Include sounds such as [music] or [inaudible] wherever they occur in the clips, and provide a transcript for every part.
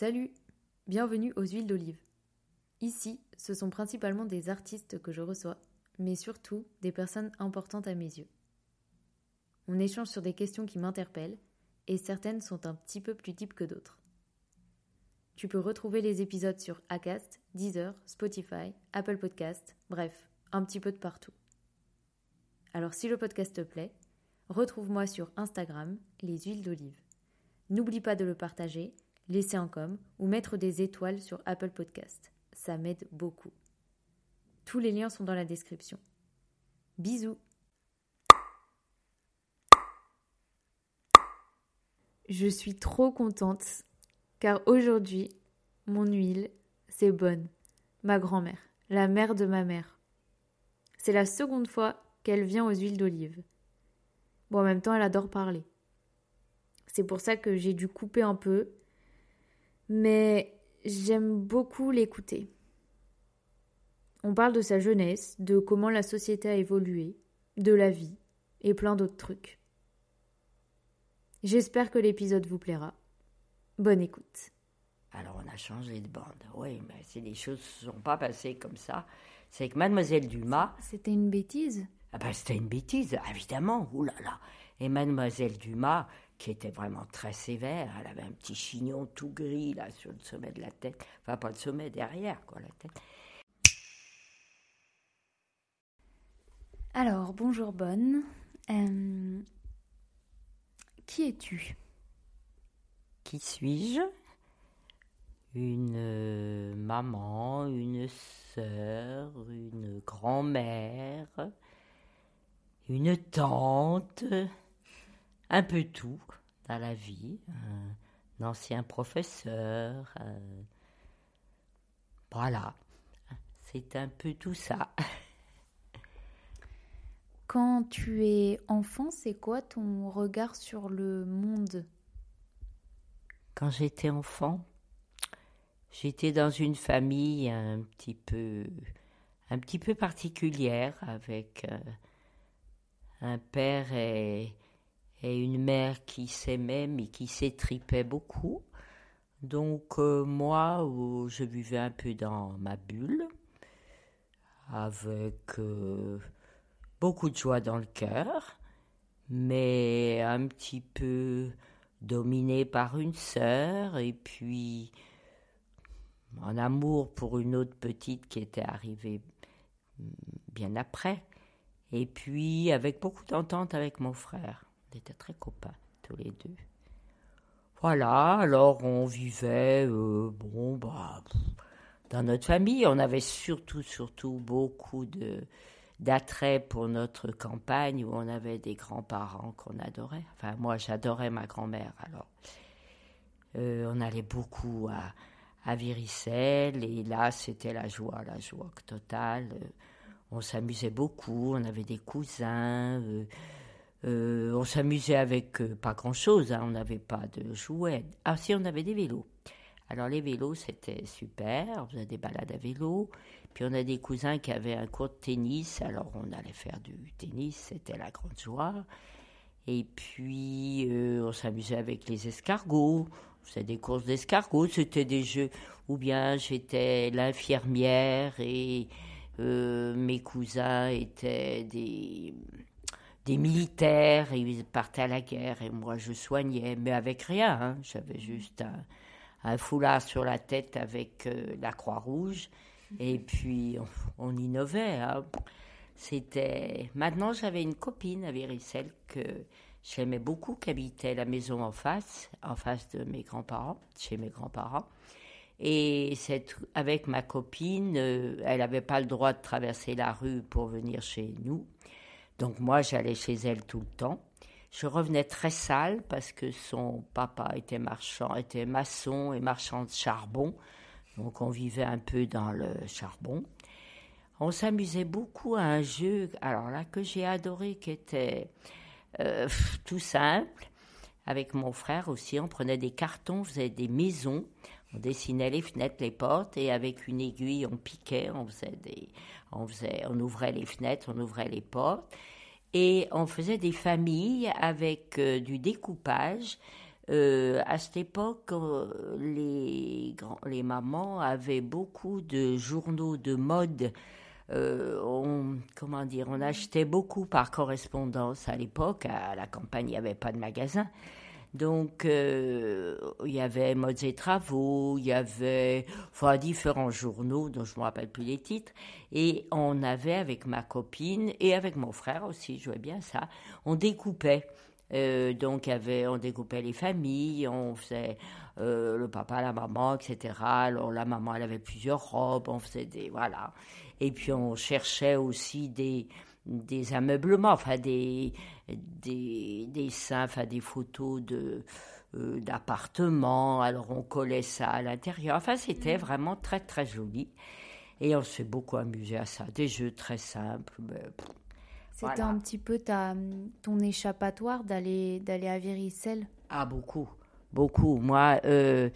Salut, bienvenue aux huiles d'olive. Ici, ce sont principalement des artistes que je reçois, mais surtout des personnes importantes à mes yeux. On échange sur des questions qui m'interpellent, et certaines sont un petit peu plus deep que d'autres. Tu peux retrouver les épisodes sur Acast, Deezer, Spotify, Apple Podcast, bref, un petit peu de partout. Alors si le podcast te plaît, retrouve-moi sur Instagram, les huiles d'olive. N'oublie pas de le partager, laisser un com ou mettre des étoiles sur Apple Podcast. Ça m'aide beaucoup. Tous les liens sont dans la description. Bisous Je suis trop contente car aujourd'hui, mon huile, c'est Bonne, ma grand-mère, la mère de ma mère. C'est la seconde fois qu'elle vient aux huiles d'olive. Bon, en même temps, elle adore parler. C'est pour ça que j'ai dû couper un peu, mais j'aime beaucoup l'écouter. On parle de sa jeunesse, de comment la société a évolué, de la vie et plein d'autres trucs. J'espère que l'épisode vous plaira. Bonne écoute. Alors on a changé de bande. Oui, mais c'est des choses qui ne sont pas passées comme ça. C'est que Mademoiselle Dumas. C'était une bêtise Ah ben c'était une bêtise, évidemment. Ouh là là. Et Mademoiselle Dumas, qui était vraiment très sévère, elle avait un petit chignon tout gris là sur le sommet de la tête. Enfin pas le sommet, derrière quoi, la tête. Alors, bonjour Bonne. Euh, Qui es-tu? Qui suis-je? Une euh, maman, une sœur, une grand-mère, une tante, un peu tout dans la vie. Un ancien professeur. euh, voilà, c'est un peu tout ça. Quand tu es enfant, c'est quoi ton regard sur le monde? Quand j'étais enfant, j'étais dans une famille un petit peu, un petit peu particulière avec euh, un père et, et une mère qui s'aimaient mais qui s'étripaient beaucoup. Donc euh, moi, où je vivais un peu dans ma bulle, avec euh, beaucoup de joie dans le cœur, mais un petit peu dominé par une sœur et puis un amour pour une autre petite qui était arrivée bien après. Et puis avec beaucoup d'entente avec mon frère. On était très copains tous les deux. Voilà, alors on vivait, euh, bon, bah, dans notre famille, on avait surtout, surtout beaucoup de d'attrait pour notre campagne où on avait des grands-parents qu'on adorait. Enfin, moi, j'adorais ma grand-mère, alors. Euh, on allait beaucoup à, à Viricelle et là, c'était la joie, la joie totale. Euh, On s'amusait beaucoup, on avait des cousins. Euh, on s'amusait avec euh, pas grand-chose, hein, on n'avait pas de jouets. Ah si, on avait des vélos. Alors les vélos, c'était super, on faisait des balades à vélo. Puis on a des cousins qui avaient un cours de tennis, alors on allait faire du tennis, c'était la grande joie. Et puis euh, on s'amusait avec les escargots, on faisait des courses d'escargots, c'était des jeux. Ou bien j'étais l'infirmière et mes cousins étaient des des militaires, et ils partaient à la guerre, et moi je soignais, mais avec rien, hein. j'avais juste un, foulard sur la tête avec euh, la Croix-Rouge, et puis on, on innovait. hein. C'était. Maintenant, j'avais une copine à Viricelle que j'aimais beaucoup, qui habitait la maison en face, en face de mes grands-parents, chez mes grands-parents. Et cette, avec ma copine, euh, elle n'avait pas le droit de traverser la rue pour venir chez nous. Donc moi, j'allais chez elle tout le temps. Je revenais très sale parce que son papa était marchand, était maçon et marchand de charbon. Donc on vivait un peu dans le charbon. On s'amusait beaucoup à un jeu, alors là que j'ai adoré, qui était euh, tout simple. Avec mon frère aussi, on prenait des cartons, on faisait des maisons, on dessinait les fenêtres, les portes, et avec une aiguille, on piquait, on faisait des, on faisait, on ouvrait les fenêtres, on ouvrait les portes, et on faisait des familles avec euh, du découpage euh, à cette époque, euh, les, les mamans avaient beaucoup de journaux de mode. On, comment dire, on achetait beaucoup par correspondance à l'époque. À la campagne, il n'y avait pas de magasin. Donc, il y avait Modes et Travaux, il y avait enfin, différents journaux dont je ne me rappelle plus les titres. Et on avait, avec ma copine et avec mon frère aussi, je jouais bien ça, on découpait. Euh, donc, avait, on découpait les familles, on faisait euh, le papa, la maman, etc. Alors, la maman, elle avait plusieurs robes, on faisait des. Voilà. Et puis, on cherchait aussi des, des ameublements, enfin, des, des dessins, enfin, des photos de. Euh, d'appartements, alors on collait ça à l'intérieur. Enfin, c'était mmh. vraiment très très joli. Et on s'est beaucoup amusé à ça. Des jeux très simples. Mais, c'était un petit peu ta, ton échappatoire d'aller d'aller à Viricelle Ah, beaucoup, beaucoup. Moi, euh,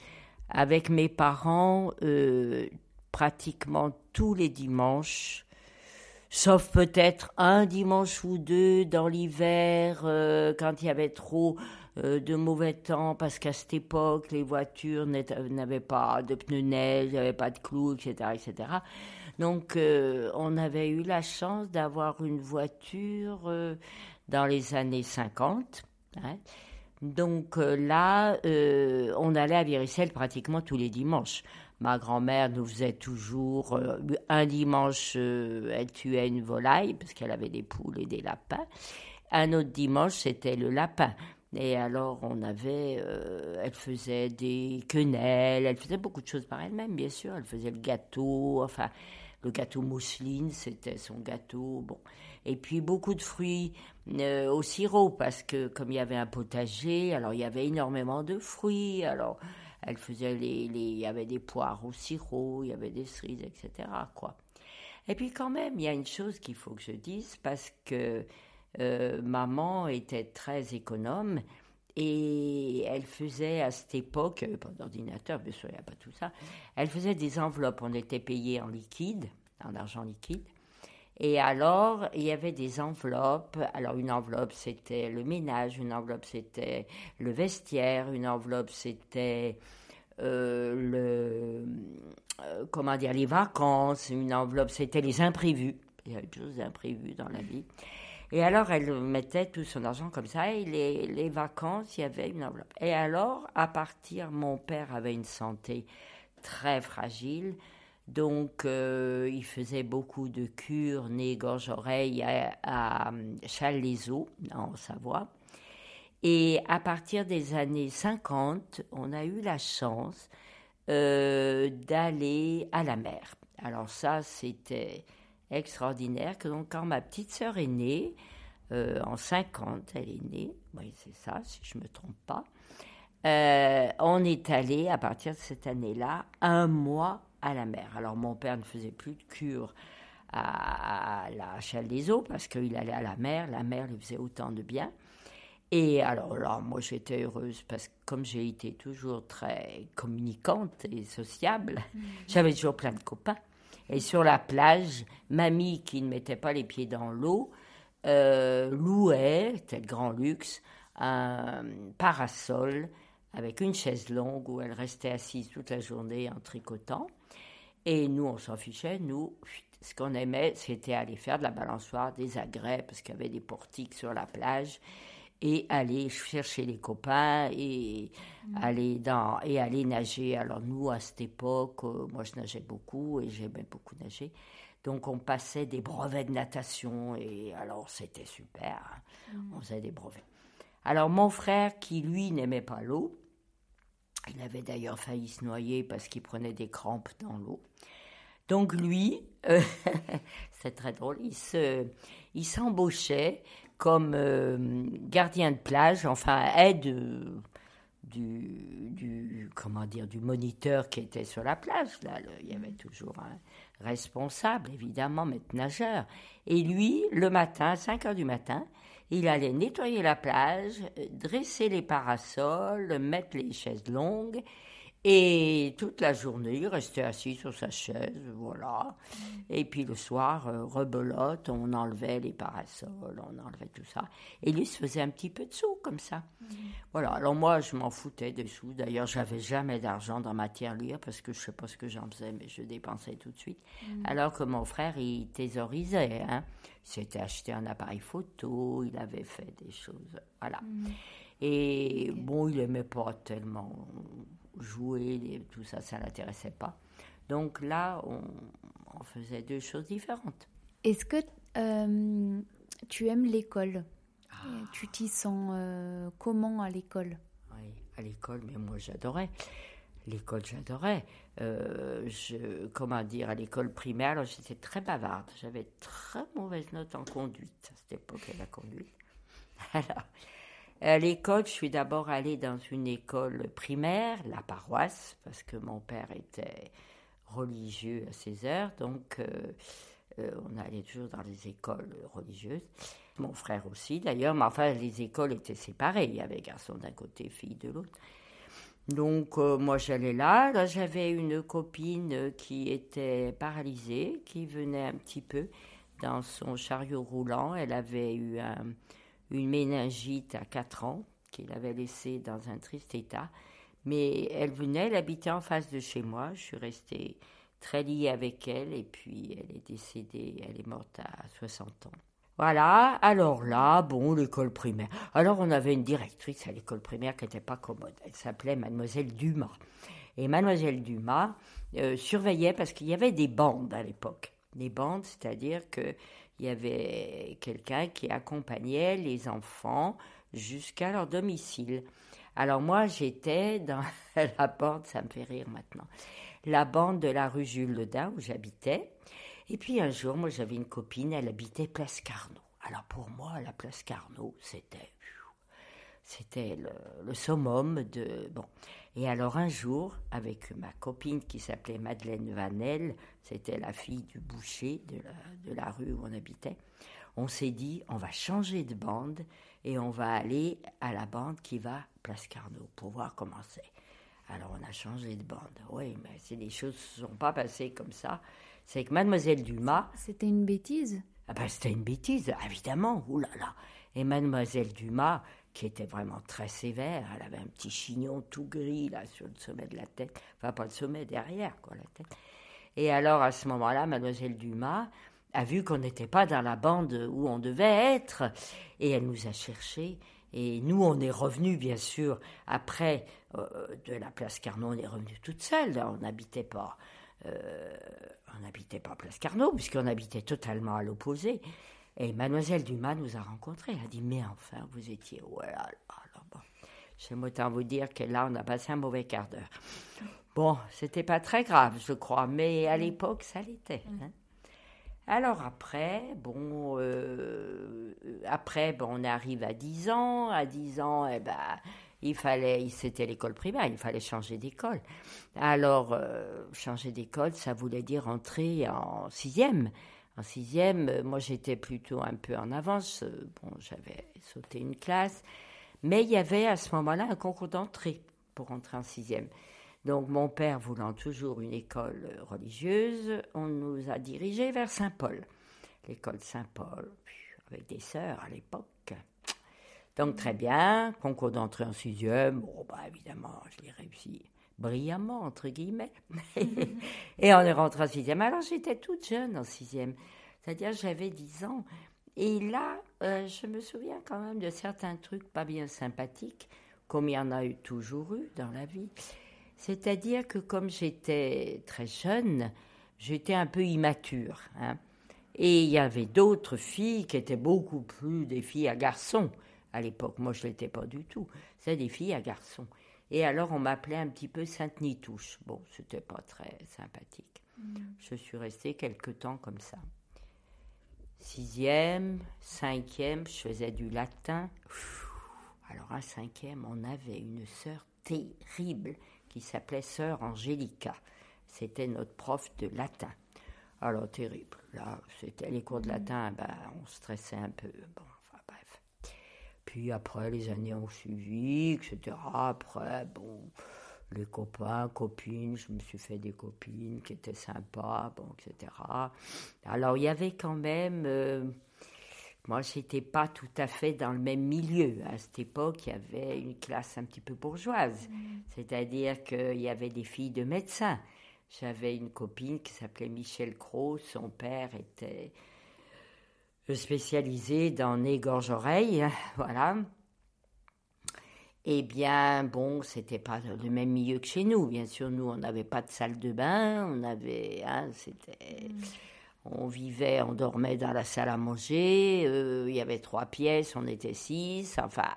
avec mes parents, euh, pratiquement tous les dimanches, sauf peut-être un dimanche ou deux dans l'hiver, euh, quand il y avait trop de mauvais temps, parce qu'à cette époque, les voitures n'avaient pas de pneus neige, avait pas de clous, etc., etc. Donc, euh, on avait eu la chance d'avoir une voiture euh, dans les années 50. Hein. Donc euh, là, on allait à Viricelle pratiquement tous les dimanches. Ma grand-mère nous faisait toujours un dimanche, elle tuait une volaille parce qu'elle avait des poules et des lapins. Un autre dimanche, c'était le lapin. Et alors, on avait, elle faisait des quenelles, elle faisait beaucoup de choses par elle-même, bien sûr. Elle faisait le gâteau, enfin, le gâteau mousseline, c'était son gâteau. Bon. Et puis beaucoup de fruits euh, au sirop, parce que comme il y avait un potager, alors il y avait énormément de fruits. Alors elle faisait les, il y avait des poires au sirop, il y avait des cerises, etc. Et puis quand même, il y a une chose qu'il faut que je dise, parce que euh, maman était très économe. Et elle faisait à cette époque, avait pas d'ordinateur, bien sûr, il n'y a pas tout ça, elle faisait des enveloppes, on était payé en liquide, en argent liquide. Et alors, il y avait des enveloppes. Alors, une enveloppe, c'était le ménage, une enveloppe, c'était le vestiaire, une enveloppe, c'était euh, le, euh, comment dire, les vacances, une enveloppe, c'était les imprévus. Il y avait des choses imprévues dans la vie. Et alors, elle mettait tout son argent comme ça, et les, les vacances, il y avait une enveloppe. Et alors, à partir, mon père avait une santé très fragile, donc euh, il faisait beaucoup de cures, nez, gorge, oreille à, à Châles-les-Eaux, en Savoie. Et à partir des années 50, on a eu la chance euh, d'aller à la mer. Alors ça, c'était extraordinaire donc quand ma petite sœur est née, euh, en 50, elle est née, oui c'est ça, si je ne me trompe pas, euh, on est allé, à partir de cette année-là, un mois à la mer. Alors mon père ne faisait plus de cure à, la Chale des Eaux parce qu'il allait à la mer, la mer lui faisait autant de bien. Et alors là, moi j'étais heureuse parce que comme j'ai été toujours très communicante et sociable, mmh. j'avais toujours plein de copains. Et sur la plage, mamie, qui ne mettait pas les pieds dans l'eau, euh, louait, tel grand luxe, un parasol avec une chaise longue où elle restait assise toute la journée en tricotant. Et nous, on s'en fichait. Nous, ce qu'on aimait, c'était aller faire de la balançoire, des agrès, parce qu'il y avait des portiques sur la plage et aller chercher les copains et mm. aller dans et aller nager. Alors nous à cette époque, euh, moi je nageais beaucoup et j'aimais beaucoup nager. Donc on passait des brevets de natation et alors c'était super. Hein. Mm. On faisait des brevets. Alors mon frère qui lui n'aimait pas l'eau, il avait d'ailleurs failli se noyer parce qu'il prenait des crampes dans l'eau. Donc lui, euh, [laughs] c'est très drôle, il se, il s'embauchait comme euh, gardien de plage, enfin aide du, du, comment dire, du moniteur qui était sur la plage. Là, il y avait toujours un responsable, évidemment, maître nageur. Et lui, le matin, à 5 heures du matin, il allait nettoyer la plage, dresser les parasols, mettre les chaises longues et toute la journée, il restait assis sur sa chaise, voilà. Et puis le soir, euh, rebelote, on enlevait les parasols, on enlevait tout ça. Et lui se faisait un petit peu de sous comme ça. Voilà, alors moi, je m'en foutais des sous. D'ailleurs, j'avais jamais d'argent dans ma tirelire parce que je sais pas ce que j'en faisais, mais je dépensais tout de suite. Mm. Alors que mon frère, il thésaurisait. Hein. Il s'était acheté un appareil photo, il avait fait des choses. Voilà. Mm. Et bon, il aimait pas tellement jouer, tout ça, ça l'intéressait pas. Donc là, on, faisait deux choses différentes. Est-ce que euh, tu aimes l'école? Tu t'y sens euh, comment à l'école? Oui, à l'école, mais moi j'adorais. L'école, j'adorais. Euh, je, comment dire, à l'école primaire, j'étais très bavarde. J'avais très mauvaise note en conduite à cette époque la conduite. [laughs] Alors, à l'école, je suis d'abord allée dans une école primaire, la paroisse, parce que mon père était religieux à ses heures, donc euh, on allait toujours dans les écoles religieuses. Mon frère aussi, d'ailleurs, mais enfin, les écoles étaient séparées. Il y avait garçons d'un côté, filles de l'autre. Donc, euh, moi, j'allais là. Là, j'avais une copine qui était paralysée, qui venait un petit peu dans son chariot roulant. Elle avait eu une méningite à 4 ans, qu'il avait laissée dans un triste état. Mais elle venait, elle habitait en face de chez moi. Je suis restée très liée avec elle et puis elle est décédée, elle est morte à 60 ans. Voilà, alors là, bon, l'école primaire. Alors on avait une directrice à l'école primaire qui n'était pas commode. Elle s'appelait Mademoiselle Dumas. Et Mademoiselle Dumas euh, surveillait parce qu'il y avait des bandes à l'époque. Des bandes, c'est-à-dire qu'il y avait quelqu'un qui accompagnait les enfants jusqu'à leur domicile. Alors moi, j'étais dans [laughs] la bande, ça me fait rire maintenant, la bande de la rue Jules Le Dain où j'habitais. Et puis un jour, moi j'avais une copine, elle habitait Place Carnot. Alors pour moi, la Place Carnot, c'était c'était le, summum de bon. Et alors un jour, avec ma copine qui s'appelait Madeleine Vanel, c'était la fille du boucher de la, de la rue où on habitait, on s'est dit on va changer de bande et on va aller à la bande qui va Place Carnot pour voir comment c'est. Alors on a changé de bande. Oui, mais c'est des choses ne se sont pas passées comme ça c'est que mademoiselle Dumas... C'était une bêtise ah ben, C'était une bêtise, évidemment, Ouh là là. Et mademoiselle Dumas, qui était vraiment très sévère, elle avait un petit chignon tout gris là sur le sommet de la tête, enfin pas le sommet, derrière quoi, la tête. Et alors à ce moment-là, mademoiselle Dumas a vu qu'on n'était pas dans la bande où on devait être, et elle nous a cherchés. Et nous, on est revenus, bien sûr, après euh, de la place Carnot, on est revenus toutes seules, on n'habitait pas. Euh, on n'habitait pas Place Carnot, puisqu'on habitait totalement à l'opposé. Et mademoiselle Dumas nous a rencontrés. Elle a dit, mais enfin, vous étiez... Voilà, alors bon. J'aime autant vous dire que là, on a passé un mauvais quart d'heure. Bon, c'était pas très grave, je crois, mais à l'époque, ça l'était. Hein. Alors après, bon, euh, après, bon, on arrive à 10 ans. À 10 ans, eh ben, il fallait, c'était l'école primaire, il fallait changer d'école. Alors, euh, changer d'école, ça voulait dire entrer en sixième. En sixième, euh, moi j'étais plutôt un peu en avance. Euh, bon, j'avais sauté une classe, mais il y avait à ce moment-là un concours d'entrée pour entrer en sixième. Donc mon père voulant toujours une école religieuse, on nous a dirigés vers Saint-Paul, l'école Saint-Paul, avec des sœurs à l'époque. Donc très bien, concours d'entrée en sixième, bon bah évidemment je l'ai réussi brillamment entre guillemets. [laughs] et on est rentré en sixième. Alors j'étais toute jeune en sixième, c'est-à-dire j'avais 10 ans. Et là, euh, je me souviens quand même de certains trucs pas bien sympathiques, comme il y en a eu toujours eu dans la vie. C'est-à-dire que comme j'étais très jeune, j'étais un peu immature. Hein. Et il y avait d'autres filles qui étaient beaucoup plus des filles à garçons à l'époque. Moi, je ne l'étais pas du tout. C'est des filles à garçons. Et alors, on m'appelait un petit peu Sainte-Nitouche. Bon, c'était pas très sympathique. Mm. Je suis restée quelque temps comme ça. Sixième, cinquième, je faisais du latin. Alors, à cinquième, on avait une sœur terrible qui s'appelait sœur Angélica. C'était notre prof de latin. Alors, terrible. Là, c'était les cours de latin, ben, on stressait un peu. Bon, puis après, les années ont suivi, etc. Après, bon, les copains, copines, je me suis fait des copines qui étaient sympas, bon, etc. Alors, il y avait quand même, euh, moi, j'étais pas tout à fait dans le même milieu. À cette époque, il y avait une classe un petit peu bourgeoise. Mmh. C'est-à-dire qu'il y avait des filles de médecins. J'avais une copine qui s'appelait Michel Cros. Son père était spécialisé dans nez, gorge, oreille. [laughs] Voilà. Eh bien, bon, c'était pas le même milieu que chez nous. Bien sûr, nous, on n'avait pas de salle de bain. On avait. Hein, c'était. Mmh. On vivait, on dormait dans la salle à manger, euh, il y avait trois pièces, on était six, enfin,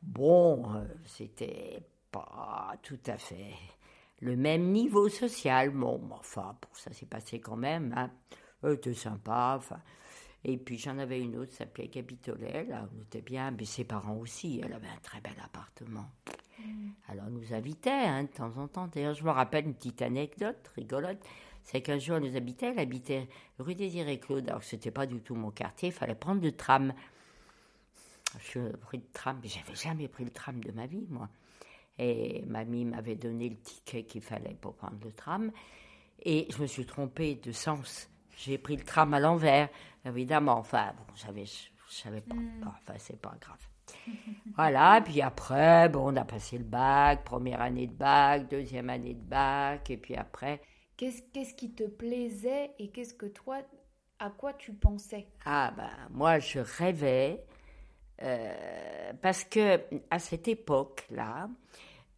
bon, euh, c'était pas tout à fait le même niveau social. Bon, enfin, pour ça s'est passé quand même, hein. c'était sympa, enfin. Et puis j'en avais une autre, s'appelait Capitolet, là, on était bien, mais ses parents aussi, elle avait un très bel appartement. Mm. Alors on nous invitait hein, de temps en temps. D'ailleurs, je me rappelle une petite anecdote rigolote c'est qu'un jour, elle nous habitait, elle habitait rue Désiré Claude, alors que c'était pas du tout mon quartier, il fallait prendre le tram. Je suis pris le tram, mais j'avais jamais pris le tram de ma vie, moi. Et mamie m'avait donné le ticket qu'il fallait pour prendre le tram, et je me suis trompée de sens. J'ai pris le tram à l'envers, évidemment. Enfin, bon, j'avais, je savais pas. Hmm. enfin, c'est pas grave. [laughs] voilà, puis après, bon, on a passé le bac, première année de bac, deuxième année de bac, et puis après, Qu'est-ce qui te plaisait et qu'est-ce que toi, à quoi tu pensais? Ah ben moi je rêvais euh, parce que à cette époque-là,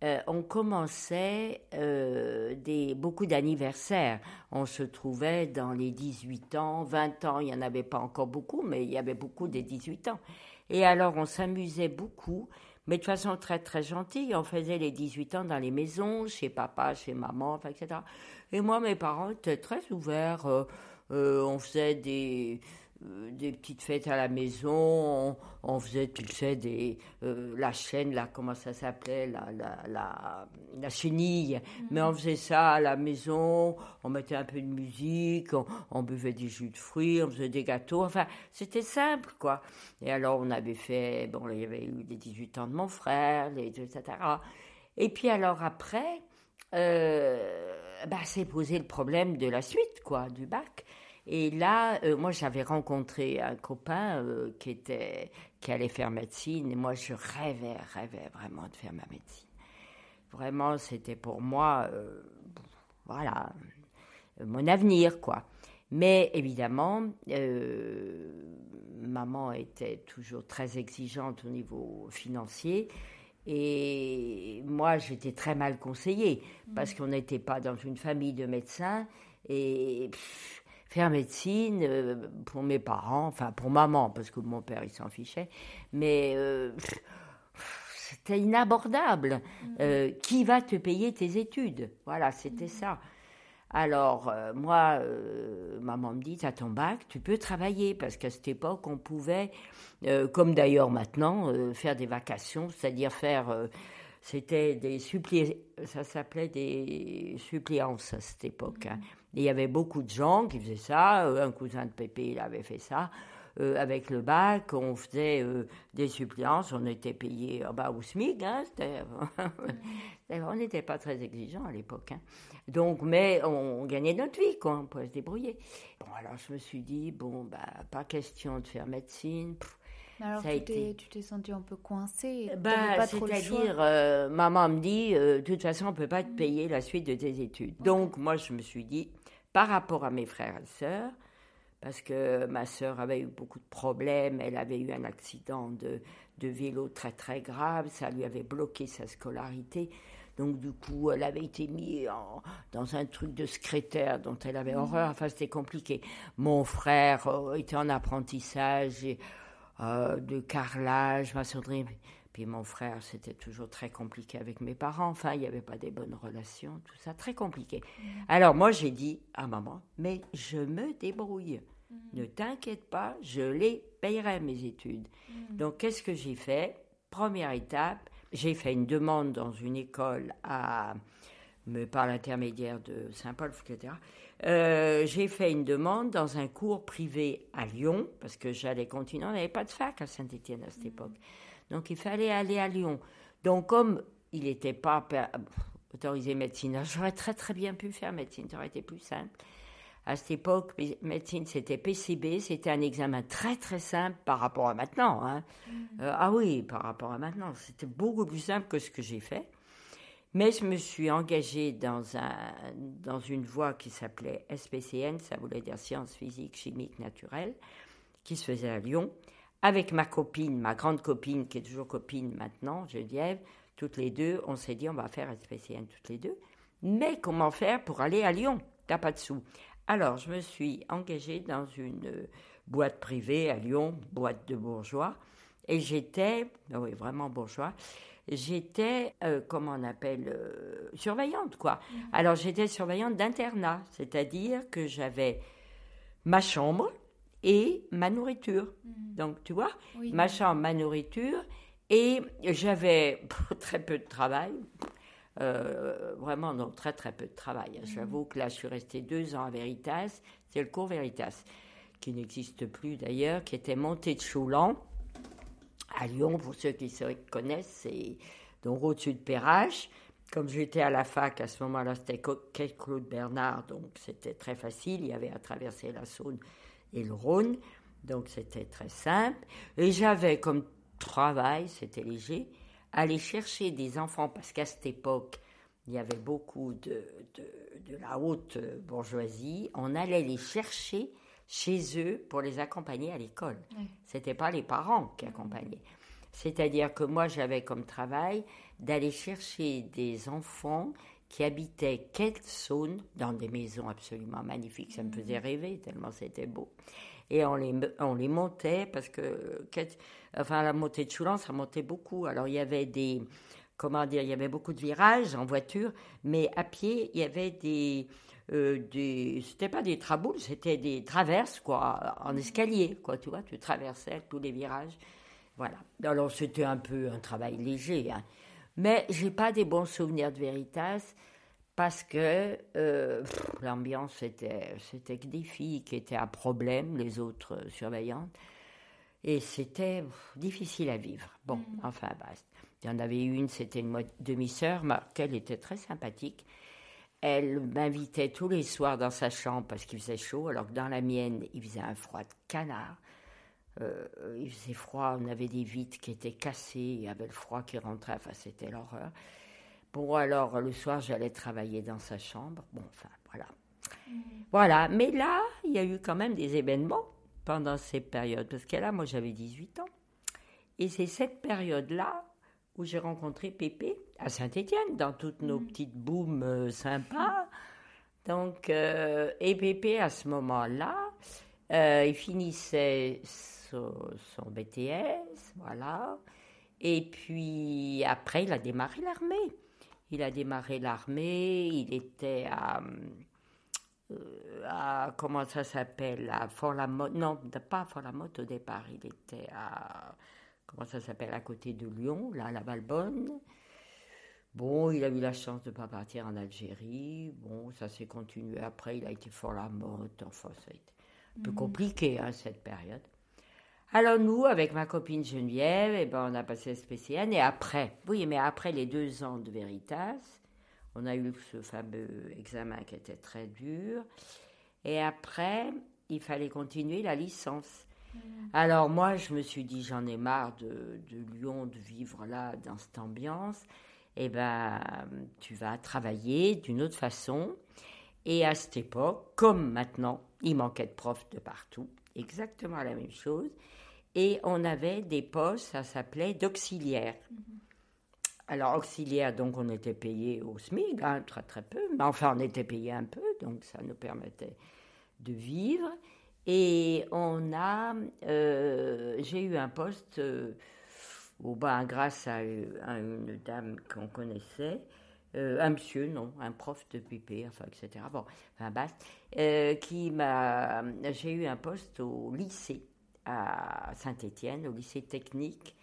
euh, on commençait euh, beaucoup d'anniversaires. On se trouvait dans les 18 ans, 20 ans, il n'y en avait pas encore beaucoup, mais il y avait beaucoup des 18 ans. Et alors on s'amusait beaucoup, mais de façon très très gentille. On faisait les 18 ans dans les maisons, chez papa, chez maman, etc. Et moi, mes parents étaient très ouverts. Euh, on faisait des, des petites fêtes à la maison. On, faisait, tu sais, des, la chaîne, là, comment ça s'appelait, la, la, la, la, chenille. Mhm. Mais on faisait ça à la maison. On mettait un peu de musique. On, buvait des jus de fruits. On faisait des gâteaux. Enfin, c'était simple, quoi. Et alors, on avait fait, bon, il y avait eu les 18 ans de mon frère, les, etc. Et puis alors après, euh, bah, s'est posé le problème de la suite, quoi, du bac. Et là, euh, moi, j'avais rencontré un copain euh, qui était, qui allait faire médecine, et moi, je rêvais, rêvais vraiment de faire ma médecine. Vraiment, c'était pour moi, euh, voilà, mon avenir, quoi. Mais évidemment, maman était toujours très exigeante au niveau financier. Et moi, j'étais très mal conseillée parce qu'on n'était pas dans une famille de médecins. Et faire médecine, euh, pour mes parents, enfin pour maman, parce que mon père, il s'en fichait, mais euh, c'était inabordable. Mm. Euh, qui va te payer tes études? Voilà, c'était mm. ça. Alors, euh, moi, euh, maman me dit, à ton bac, tu peux travailler, parce qu'à cette époque, on pouvait, euh, comme d'ailleurs maintenant, faire des vacations, c'est-à-dire faire, c'était des suppléances, ça s'appelait des suppléances à cette époque. Hein. Il y avait beaucoup de gens qui faisaient ça, un cousin de Pépé, il avait fait ça. avec le bac, on faisait des suppléances, on était payé bas au SMIC, hein, [laughs] on n'était pas très exigeant à l'époque. Hein. Donc, mais on, gagnait notre vie, quoi, on pouvait se débrouiller. Bon, alors je me suis dit, bon, bah, pas question de faire médecine. alors, tu t'es, tu senti un peu coincée bah, C'est-à-dire, euh, maman me dit, euh, de toute façon, on ne peut pas te payer la suite de tes études. Donc, moi, je me suis dit, par rapport à mes frères et sœurs, parce que ma sœur avait eu beaucoup de problèmes, elle avait eu un accident de, de vélo très très grave, ça lui avait bloqué sa scolarité. Donc du coup, elle avait été mise dans un truc de secrétaire dont elle avait mhm. horreur. Enfin, c'était compliqué. Mon frère euh, était en apprentissage euh, de carrelage, maçonnerie. Puis mon frère, c'était toujours très compliqué avec mes parents. Enfin, il n'y avait pas des bonnes relations, tout ça, très compliqué. Mhm. Alors moi, j'ai dit à maman, mais je me débrouille. Mhm. Ne t'inquiète pas, je les payerai mes études. Donc, qu'est-ce que j'ai fait? Première étape, j'ai fait une demande dans une école à, me par l'intermédiaire de Saint-Paul, etc. Euh, j'ai fait une demande dans un cours privé à Lyon, parce que j'allais continuer. On n'avait pas de fac à Saint-Étienne à cette époque. Donc il fallait aller à Lyon. Donc comme il n'était pas autorisé médecine, [laughs] j'aurais très très bien pu faire médecine, ça aurait été plus simple. À cette époque, médecine, c'était PCB, c'était un examen très très simple par rapport à maintenant. Hein. Mm. Euh, ah oui, par rapport à maintenant, c'était beaucoup plus simple que ce que j'ai fait. Mais je me suis engagée dans, un, dans une voie qui s'appelait SPCN, ça voulait dire sciences physiques, chimiques, naturelles, qui se faisait à Lyon, avec ma copine, ma grande copine, qui est toujours copine maintenant, Geneviève, toutes les deux, on s'est dit on va faire SPCN toutes les deux. Mais comment faire pour aller à Lyon? T'as pas de sous. Alors, je me suis engagée dans une euh, boîte privée à Lyon, boîte de bourgeois, et j'étais, ah oui, vraiment bourgeois, j'étais, euh, comment on appelle, euh, surveillante, quoi. Mhm. Alors, j'étais surveillante d'internat, c'est-à-dire que j'avais ma chambre et ma nourriture. Mhm. Donc, tu vois, ma chambre, ma nourriture, et j'avais [laughs] très peu de travail. Euh, vraiment, non, très très peu de travail. Mhm. J'avoue que là, je suis restée deux ans à Veritas. C'est le cours Veritas, qui n'existe plus d'ailleurs, qui était monté de Choulan à Lyon, pour ceux qui se connaissent, c'est donc au-dessus de Perrache. Comme j'étais à la fac, à ce moment-là, c'était Claude Bernard, donc c'était très facile. Il y avait à traverser la Saône et le Rhône, donc c'était très simple. Et j'avais comme travail, c'était léger, aller chercher des enfants, parce qu'à cette époque, il y avait beaucoup de, de, la haute bourgeoisie, on allait les chercher chez eux pour les accompagner à l'école. C'était pas les parents qui accompagnaient. C'est-à-dire que moi, j'avais comme travail d'aller chercher des enfants qui habitaient Saône dans des maisons absolument magnifiques. Ça me faisait mhm. rêver tellement c'était beau. Et on les, on les montait parce que enfin, la montée de Choulan, ça montait beaucoup. Alors, il y avait des, comment dire, il y avait beaucoup de virages en voiture, mais à pied, il y avait des, euh, des c'était pas des traboules, c'était des traverses, quoi, en escalier, quoi, tu vois, tu traversais tous les virages. Voilà. Alors, c'était un peu un travail léger, hein. Mais j'ai pas des bons souvenirs de Veritas parce que euh, l'ambiance, c'était, c'était que des filles qui étaient à problème, les autres surveillantes. Et c'était difficile à vivre. Bon, mm. enfin, bah, il y en avait une, c'était une demi-sœur, qu'elle était très sympathique. Elle m'invitait tous les soirs dans sa chambre parce qu'il faisait chaud, alors que dans la mienne, il faisait un froid de canard. Euh, il faisait froid, on avait des vitres qui étaient cassées, il y avait le froid qui rentrait, enfin c'était l'horreur. Bon, alors le soir, j'allais travailler dans sa chambre. Bon, enfin, voilà. Voilà, mais là, il y a eu quand même des événements pendant ces périodes. Parce que là, moi, j'avais 18 ans. Et c'est cette période-là où j'ai rencontré Pépé à Saint-Étienne, dans toutes nos mm. petites booms euh, sympas. Donc, euh, et Pépé, à ce moment-là, il finissait son, son, BTS, voilà. Et puis, après, il a démarré l'armée. Il a démarré l'armée, il était à euh, à, comment ça s'appelle, à Fort-la-Motte, non, pas à Fort-la-Motte au départ, il était à, comment ça s'appelle, à côté de Lyon, là, à la Valbonne. Bon, il a eu la chance de ne pas partir en Algérie. Bon, ça s'est continué. Après, il a été Fort-la-Motte. Enfin, ça a été un peu mhm. compliqué, hein, cette période. Alors, nous, avec ma copine Geneviève, eh ben, on a passé SPCN. Et après, oui, mais après les deux ans de Veritas, on a eu ce fameux examen qui était très dur. Et après, il fallait continuer la licence. Mm. Alors moi, je me suis dit, j'en ai marre de, Lyon, de vivre là, dans cette ambiance. Eh ben, tu vas travailler d'une autre façon. Et à cette époque, comme maintenant, il manquait de profs de partout, exactement la même chose. Et on avait des postes, ça s'appelait d'auxiliaire. Mm-hmm. Alors, auxiliaire, donc on était payé au SMIC, hein, très très peu, mais enfin on était payé un peu, donc ça nous permettait de vivre. Et on a, euh, j'ai eu un poste, euh, au bas, grâce à, une dame qu'on connaissait, euh, un monsieur, non, un prof de PP, enfin, etc. Bon, enfin, bas, qui m'a, j'ai eu un poste au lycée à Saint-Étienne, au lycée technique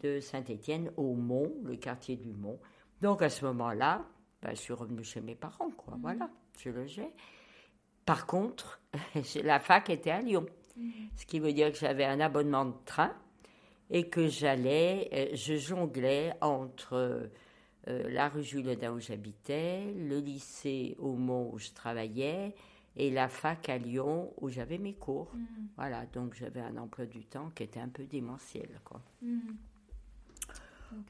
de Saint-Étienne au Mont, le quartier du Mont. Donc à ce moment-là, ben, je suis revenue chez mes parents, quoi. Mhm. Voilà, je logeais. Par contre, [laughs] la fac était à Lyon, mhm. ce qui veut dire que j'avais un abonnement de train et que j'allais, euh, je jonglais entre euh, la rue Jules où j'habitais, le lycée au Mont où je travaillais et la fac à Lyon où j'avais mes cours. Voilà, donc j'avais un emploi du temps qui était un peu démentiel. Quoi.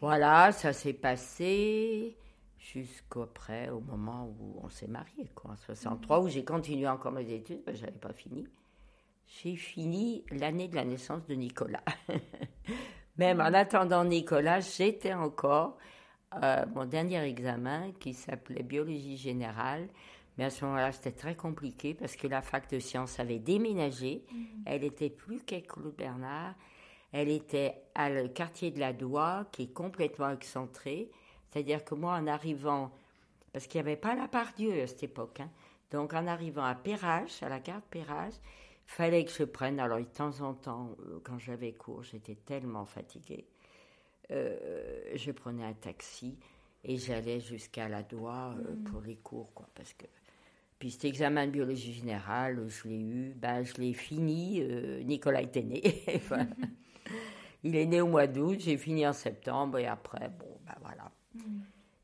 Voilà, ça s'est passé jusqu'après, au moment où on s'est mariés, quoi, en 63, où j'ai continué encore mes études, je n'avais pas fini. J'ai fini l'année de la naissance de Nicolas. [laughs] Même en attendant Nicolas, j'étais encore euh, mon dernier examen qui s'appelait biologie générale. Mais à ce moment-là, c'était très compliqué parce que la fac de sciences avait déménagé. Elle était plus qu'à Claude Bernard. Elle était à le quartier de la Doua, qui est complètement excentré. C'est-à-dire que moi, en arrivant, parce qu'il n'y avait pas la part Dieu à cette époque, hein, donc en arrivant à Perrache, à la gare de Perrache, fallait que je prenne, alors de temps en temps, euh, quand j'avais cours, j'étais tellement fatiguée, euh, je prenais un taxi et j'allais jusqu'à la Doua euh, mm. pour les cours, quoi, parce que... Puis cet examen de biologie générale, je l'ai eu, ben, je l'ai fini, Nicolas était né. [laughs] Il est né au mois d'août, j'ai fini en septembre et après, bon, ben voilà. Mm.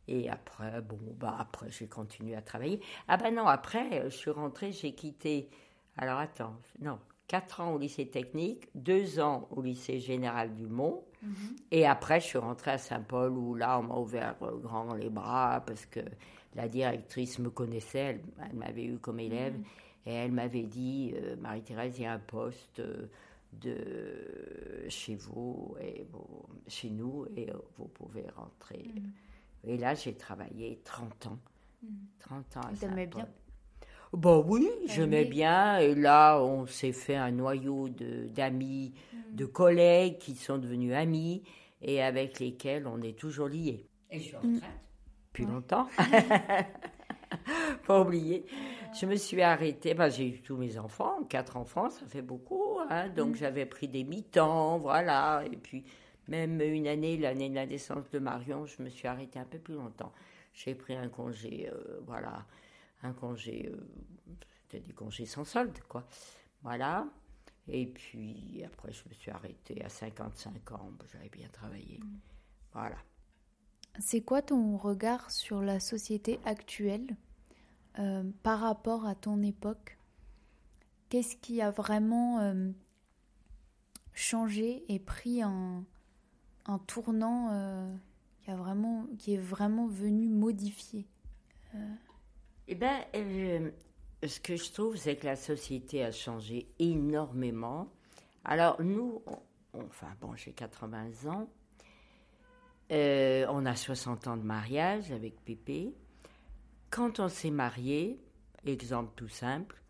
Et après, bon, bah après, j'ai continué à travailler. Ah ben non, après, je suis rentrée, j'ai quitté. Alors attends, non, quatre ans au lycée technique, deux ans au lycée général du Mont. Mm-hmm. Et après, je suis rentrée à Saint-Paul où là, on m'a ouvert grand les bras parce que la directrice me connaissait, elle, m'avait eu comme élève. Mm. Et elle m'avait dit, euh, Marie-Thérèse, il y a un poste. Euh, de chez vous et chez nous et vous pouvez rentrer. Mm. Et là, j'ai travaillé 30 ans. 30 mm. ans. T'aimais bien? Bon oui, j'aimais bien? Et là, on s'est fait un noyau d'amis, mm. de, collègues qui sont devenus amis et avec lesquels on est toujours liés. Et je suis en retraite depuis longtemps. [laughs] pas oublier. Je me suis arrêtée, bah, j'ai eu tous mes enfants, quatre enfants, ça fait beaucoup, hein, donc mm. j'avais pris des mi-temps, voilà, et puis même une année, l'année de la naissance de Marion, je me suis arrêtée un peu plus longtemps. J'ai pris un congé, euh, voilà, un congé, euh, c'était des congés sans solde, quoi, voilà. Et puis après, je me suis arrêtée à 55 ans, j'avais bien travaillé, mm. voilà. C'est quoi ton regard sur la société actuelle euh, par rapport à ton époque? Qu'est-ce qui a vraiment euh, changé et pris un, un tournant euh, qui, a vraiment, qui est vraiment venu modifier? Eh bien, ce que je trouve, c'est que la société a changé énormément. Alors, nous, enfin, bon, j'ai 80 ans. On a 60 ans de mariage avec Pépé. Quand on s'est marié, exemple tout simple,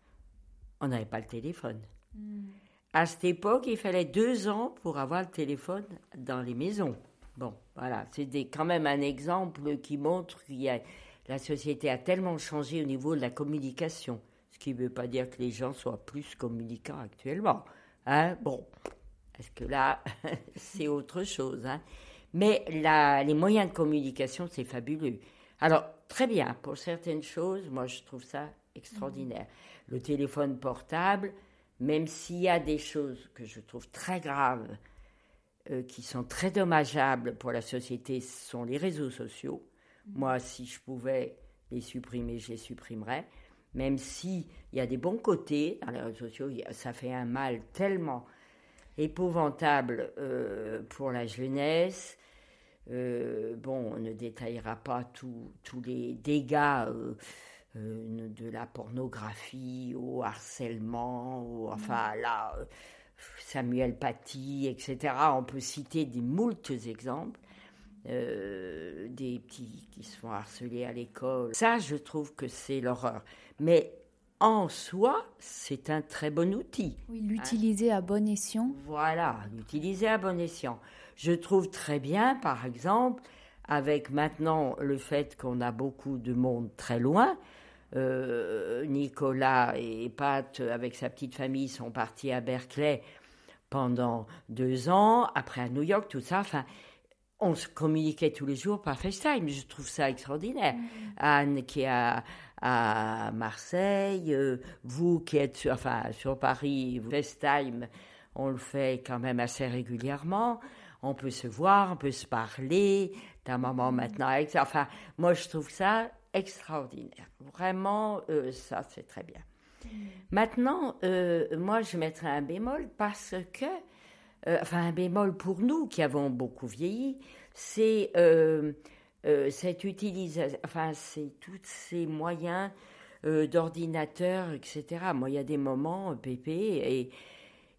on n'avait pas le téléphone. Hmm. À cette époque, il fallait deux ans pour avoir le téléphone dans les maisons. Bon, voilà, c'est quand même un exemple qui montre que la société a tellement changé au niveau de la communication. Ce qui ne veut pas dire que les gens soient plus communicants actuellement. Hein bon, parce que là, [laughs] c'est autre chose. Hein Mais les moyens de communication, c'est fabuleux. Alors, très bien, pour certaines choses, moi je trouve ça extraordinaire. Le téléphone portable, même s'il y a des choses que je trouve très graves, euh, qui sont très dommageables pour la société, ce sont les réseaux sociaux. Moi, si je pouvais les supprimer, je les supprimerais. Même s'il y a des bons côtés dans les réseaux sociaux, ça fait un mal tellement épouvantable euh, pour la jeunesse, euh, bon, on ne détaillera pas tous les dégâts euh, euh, de la pornographie au harcèlement, enfin là, Samuel Paty, etc. On peut citer des moultes exemples. des petits qui se font harceler à l'école. Ça, je trouve que c'est l'horreur. Mais en soi, c'est un très bon outil. Oui, l'utiliser à bon escient. Voilà, l'utiliser à bon escient. Je trouve très bien, par exemple, avec maintenant le fait qu'on a beaucoup de monde très loin, euh, Nicolas et Pat, avec sa petite famille, sont partis à Berkeley pendant deux ans, après à New York, tout ça. Enfin, on se communiquait tous les jours par FaceTime. Je trouve ça extraordinaire. Mm. Anne qui est à, Marseille, euh, vous qui êtes sur, enfin, sur Paris, FaceTime, on le fait quand même assez régulièrement on peut se voir, on peut se parler, ta maman mm. maintenant, avec Enfin, moi, je trouve ça extraordinaire. Vraiment, euh, ça, c'est très bien. Maintenant, euh, moi, je mettrais un bémol parce que, euh, enfin, un bémol pour nous qui avons beaucoup vieilli, c'est cette utilisation, enfin, c'est tous ces moyens d'ordinateur, etc. Moi, il y a des moments, Pépé, et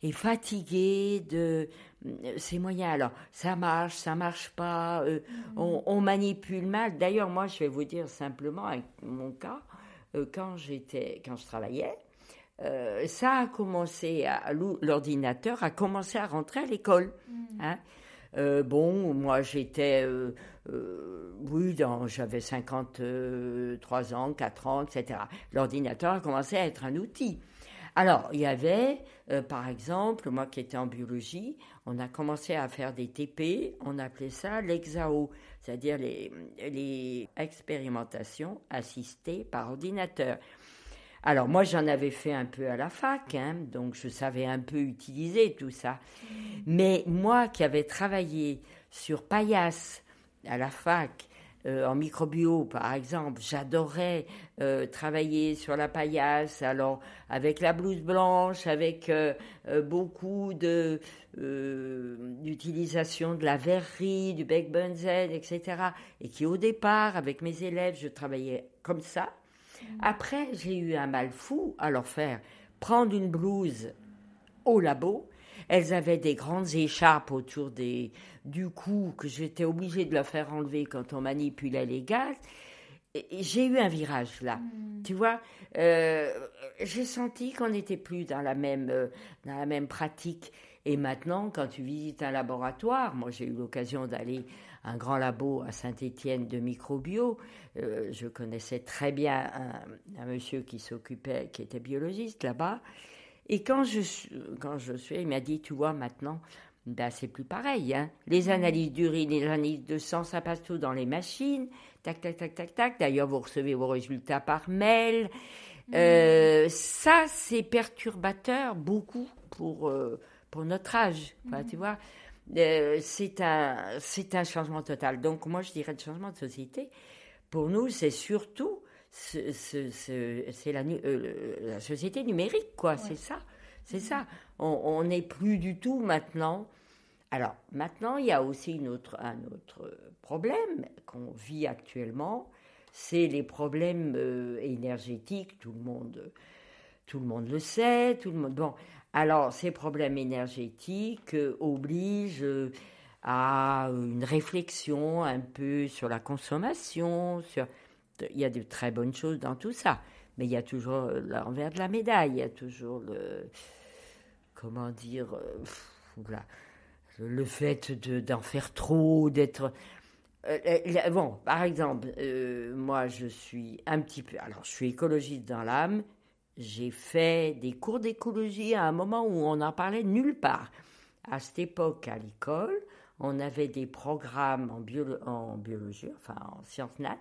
est fatigué de ces moyens. Alors, ça marche, ça marche pas, on, on, manipule mal. D'ailleurs, moi, je vais vous dire simplement, avec mon cas, quand j'étais, quand je travaillais, euh, ça a commencé, l'ordinateur a commencé à rentrer à l'école. Mm. Hein. Euh, bon, moi j'étais, euh, oui, j'avais 53 ans, 4 ans, etc. L'ordinateur a commencé à être un outil. Alors, il y avait, par exemple, moi qui étais en biologie, on a commencé à faire des TP, on appelait ça l'exao, c'est-à-dire les, les expérimentations assistées par ordinateur. Alors moi j'en avais fait un peu à la fac, hein, donc je savais un peu utiliser tout ça. Mais moi qui avais travaillé sur paillasse à la fac, euh, en microbio par exemple, j'adorais euh, travailler sur la paillasse, alors avec la blouse blanche, avec euh, beaucoup de d'utilisation de la verrerie, du bec benzel, etc. Et qui au départ, avec mes élèves, je travaillais comme ça. Après, j'ai eu un mal fou à leur faire prendre une blouse au labo. Elles avaient des grandes écharpes autour des, du cou que j'étais obligée de leur faire enlever quand on manipulait les gaz. J'ai eu un virage là, hmm. tu vois. Euh, j'ai senti qu'on n'était plus dans la même euh, dans la même pratique. Et maintenant, quand tu visites un laboratoire, moi j'ai eu l'occasion d'aller un grand labo à Saint-Étienne de microbio. Euh, je connaissais très bien un, monsieur qui s'occupait, qui était biologiste là-bas. Et quand je, quand je suis, il m'a dit, tu vois, maintenant, ben, c'est plus pareil. Hein. Les mmh. analyses d'urine, les analyses de sang, ça passe tout dans les machines. Tac, tac, tac, tac, tac. D'ailleurs, vous recevez vos résultats par mail. Mmh. Euh, ça, c'est perturbateur beaucoup pour, euh, pour notre âge. Mmh. Tu vois euh, c'est un, un changement total. Donc moi, je dirais le changement de société. Pour nous, c'est surtout c'est la, société numérique, quoi. C'est ça, c'est ça. On n'est plus du tout maintenant. Alors maintenant, il y a aussi un autre problème qu'on vit actuellement, c'est les problèmes euh, énergétiques. Tout le monde, tout le monde le sait. Tout le monde. Bon, alors, ces problèmes énergétiques euh, obligent euh, à une réflexion un peu sur la consommation. Sur... Il y a de très bonnes choses dans tout ça, mais il y a toujours l'envers de la médaille, il y a toujours le. Comment dire euh, Le fait d'en faire trop, d'être. bon, par exemple, moi je suis un petit peu. Alors, je suis écologiste dans l'âme, j'ai fait des cours d'écologie à un moment où on n'en parlait nulle part. À cette époque, à l'école, on avait des programmes en, en biologie, enfin en sciences nat,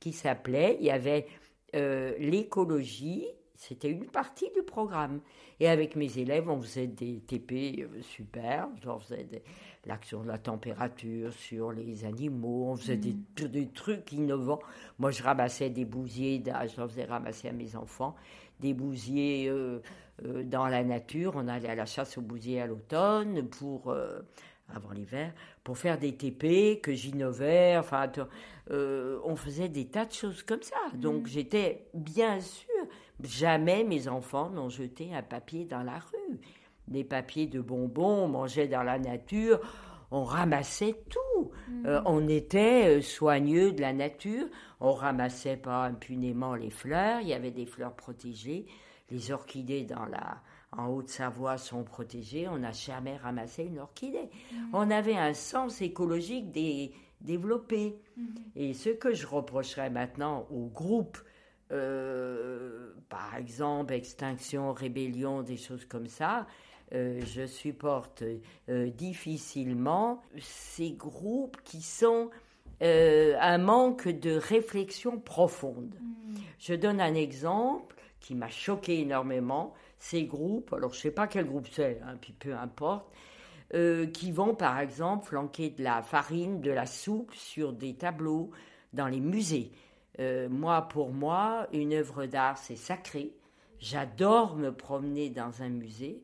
qui s'appelaient, il y avait euh, l'écologie, c'était une partie du programme. Et avec mes élèves, on faisait des TP euh, super, on faisait l'action de la température sur les animaux, on faisait des, mmh. des, trucs innovants. Moi, je ramassais des bousiers, je leur faisais ramasser à mes enfants des bousiers euh, euh, dans la nature. On allait à la chasse aux bousiers à l'automne pour euh, avant l'hiver, pour faire des TP, que j'innovais, enfin, on faisait des tas de choses comme ça. Donc mmh. j'étais bien sûr, jamais mes enfants n'ont jeté un papier dans la rue. Des papiers de bonbons, on mangeait dans la nature, on ramassait tout. Mmh. on était soigneux de la nature, on ramassait pas impunément les fleurs, il y avait des fleurs protégées. Les orchidées dans la, en Haute-Savoie sont protégées, on n'a jamais ramassé une orchidée. Mhm. On avait un sens écologique développé. Mhm. Et ce que je reprocherais maintenant aux groupes, euh, par exemple Extinction, Rébellion, des choses comme ça, euh, je supporte euh, difficilement ces groupes qui sont un manque de réflexion profonde. Hmm. Je donne un exemple qui m'a choqué énormément. Ces groupes, alors je ne sais pas quel groupe c'est, hein, puis peu importe, qui vont par exemple flanquer de la farine, de la soupe sur des tableaux dans les musées. Euh, moi, pour moi, une œuvre d'art, c'est sacré. J'adore me promener dans un musée.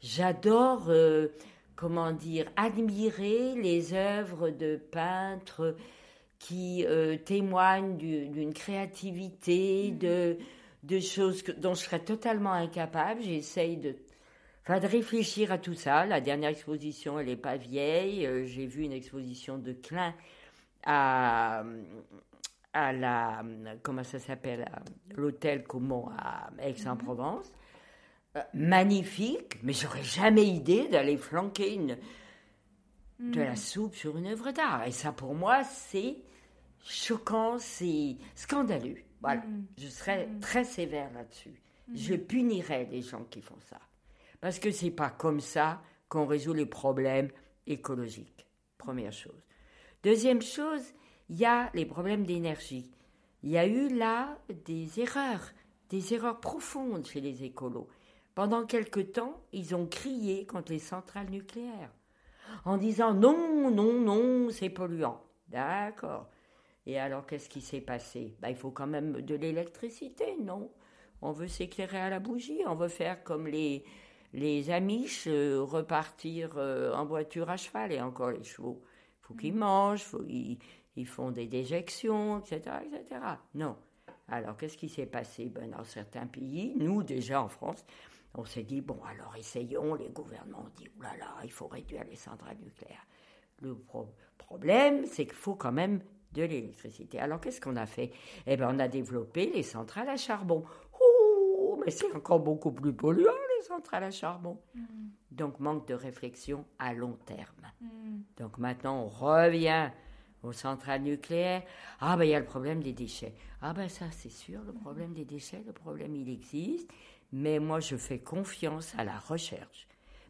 J'adore, euh, comment dire, admirer les œuvres de peintres qui euh, témoignent d'une créativité, mm. de, de choses dont je serais totalement incapable. J'essaye de, de réfléchir à tout ça. La dernière exposition, elle n'est pas vieille. J'ai vu une exposition de Klein à, à la, comment ça s'appelle, l'hôtel Comont à Aix-en-Provence. Euh, magnifique, mais j'aurais jamais idée d'aller flanquer une, de la mm. soupe sur une œuvre d'art. Et ça, pour moi, c'est choquant, c'est scandaleux. Voilà, je serais très sévère là-dessus. Je punirais les gens qui font ça. Parce que c'est pas comme ça qu'on résout les problèmes écologiques. Première chose. Deuxième chose, il y a les problèmes d'énergie. Il y a eu là des erreurs, des erreurs profondes chez les écolos. Pendant quelque temps, ils ont crié contre les centrales nucléaires en disant non, non, non, c'est polluant. D'accord. Et alors, qu'est-ce qui s'est passé? Ben, Il faut quand même de l'électricité, non? On veut s'éclairer à la bougie, on veut faire comme les, les Amish, euh, repartir euh, en voiture à cheval, et encore les chevaux. Il faut qu'ils mangent, faut, ils, ils, font des déjections, etc. etc. Non. Alors, qu'est-ce qui s'est passé? Ben, Dans certains pays, nous déjà en France, on s'est dit, bon, alors essayons, les gouvernements ont dit, oulala, là là, il faut réduire les centrales nucléaires. Le problème, c'est qu'il faut quand même de l'électricité. Alors qu'est-ce qu'on a fait? Eh bien, on a développé les centrales à charbon. Ouh, mais c'est encore beaucoup plus polluant, les centrales à charbon. Mm. Donc, manque de réflexion à long terme. Mm. Donc maintenant, on revient aux centrales nucléaires. Ah ben il y a le problème des déchets. Ah ben ça c'est sûr, le problème des déchets, le problème il existe mais moi je fais confiance à la recherche.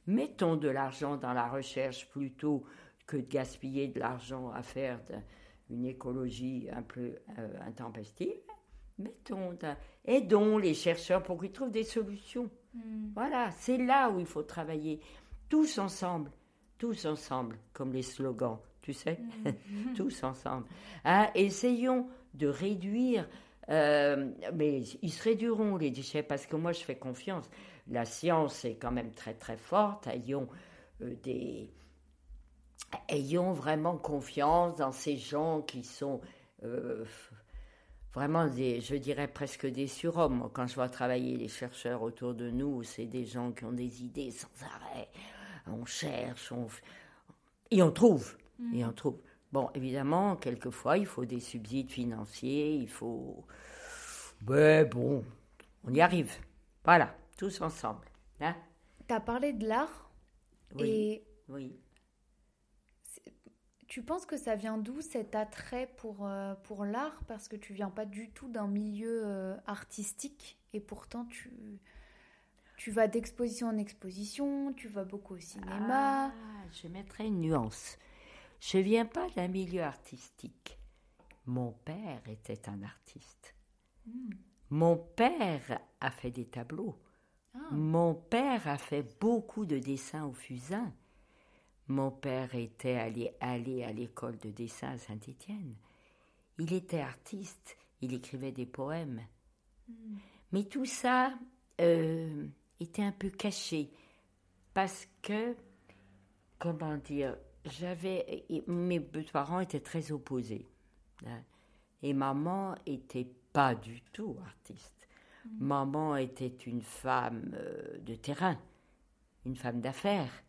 Mettons de l'argent dans la recherche plutôt que de gaspiller de l'argent à faire une écologie un peu euh, intempestive. Mettons, aidons les chercheurs pour qu'ils trouvent des solutions. Hmm. Voilà, c'est là où il faut travailler, tous ensemble, tous ensemble, comme les slogans, tu sais, [laughs] hmm. tous ensemble. Hein, essayons de réduire euh, mais ils se réduiront, les déchets, parce que moi, je fais confiance. La science est quand même très, très forte. Ayons euh, des. Ayons vraiment confiance dans ces gens qui sont euh, vraiment des, je dirais presque des surhommes. Quand je vois travailler les chercheurs autour de nous, c'est des gens qui ont des idées sans arrêt. On cherche, on, et on trouve, et on trouve. Bon, évidemment, quelquefois, il faut des subsides financiers, il faut... Mais bon, on y arrive. Voilà, tous ensemble. Hein tu as parlé de l'art oui, et... Oui. Tu penses que ça vient d'où cet attrait pour, euh, pour l'art? Parce que tu viens pas du tout d'un milieu euh, artistique et pourtant tu, tu vas d'exposition en exposition, tu vas beaucoup au cinéma. Ah, je mettrai une nuance. Je ne viens pas d'un milieu artistique. Mon père était un artiste. Hmm. Mon père a fait des tableaux. Ah. Mon père a fait beaucoup de dessins au fusain. Mon père était allé, allé à l'école de dessin à Saint-Étienne. Il était artiste, il écrivait des poèmes. Hmm. Mais tout ça euh, était un peu caché parce que, comment dire, j'avais mes parents étaient très opposés hein. et maman était pas du tout artiste. Mm. Maman était une femme euh, de terrain, une femme d'affaires.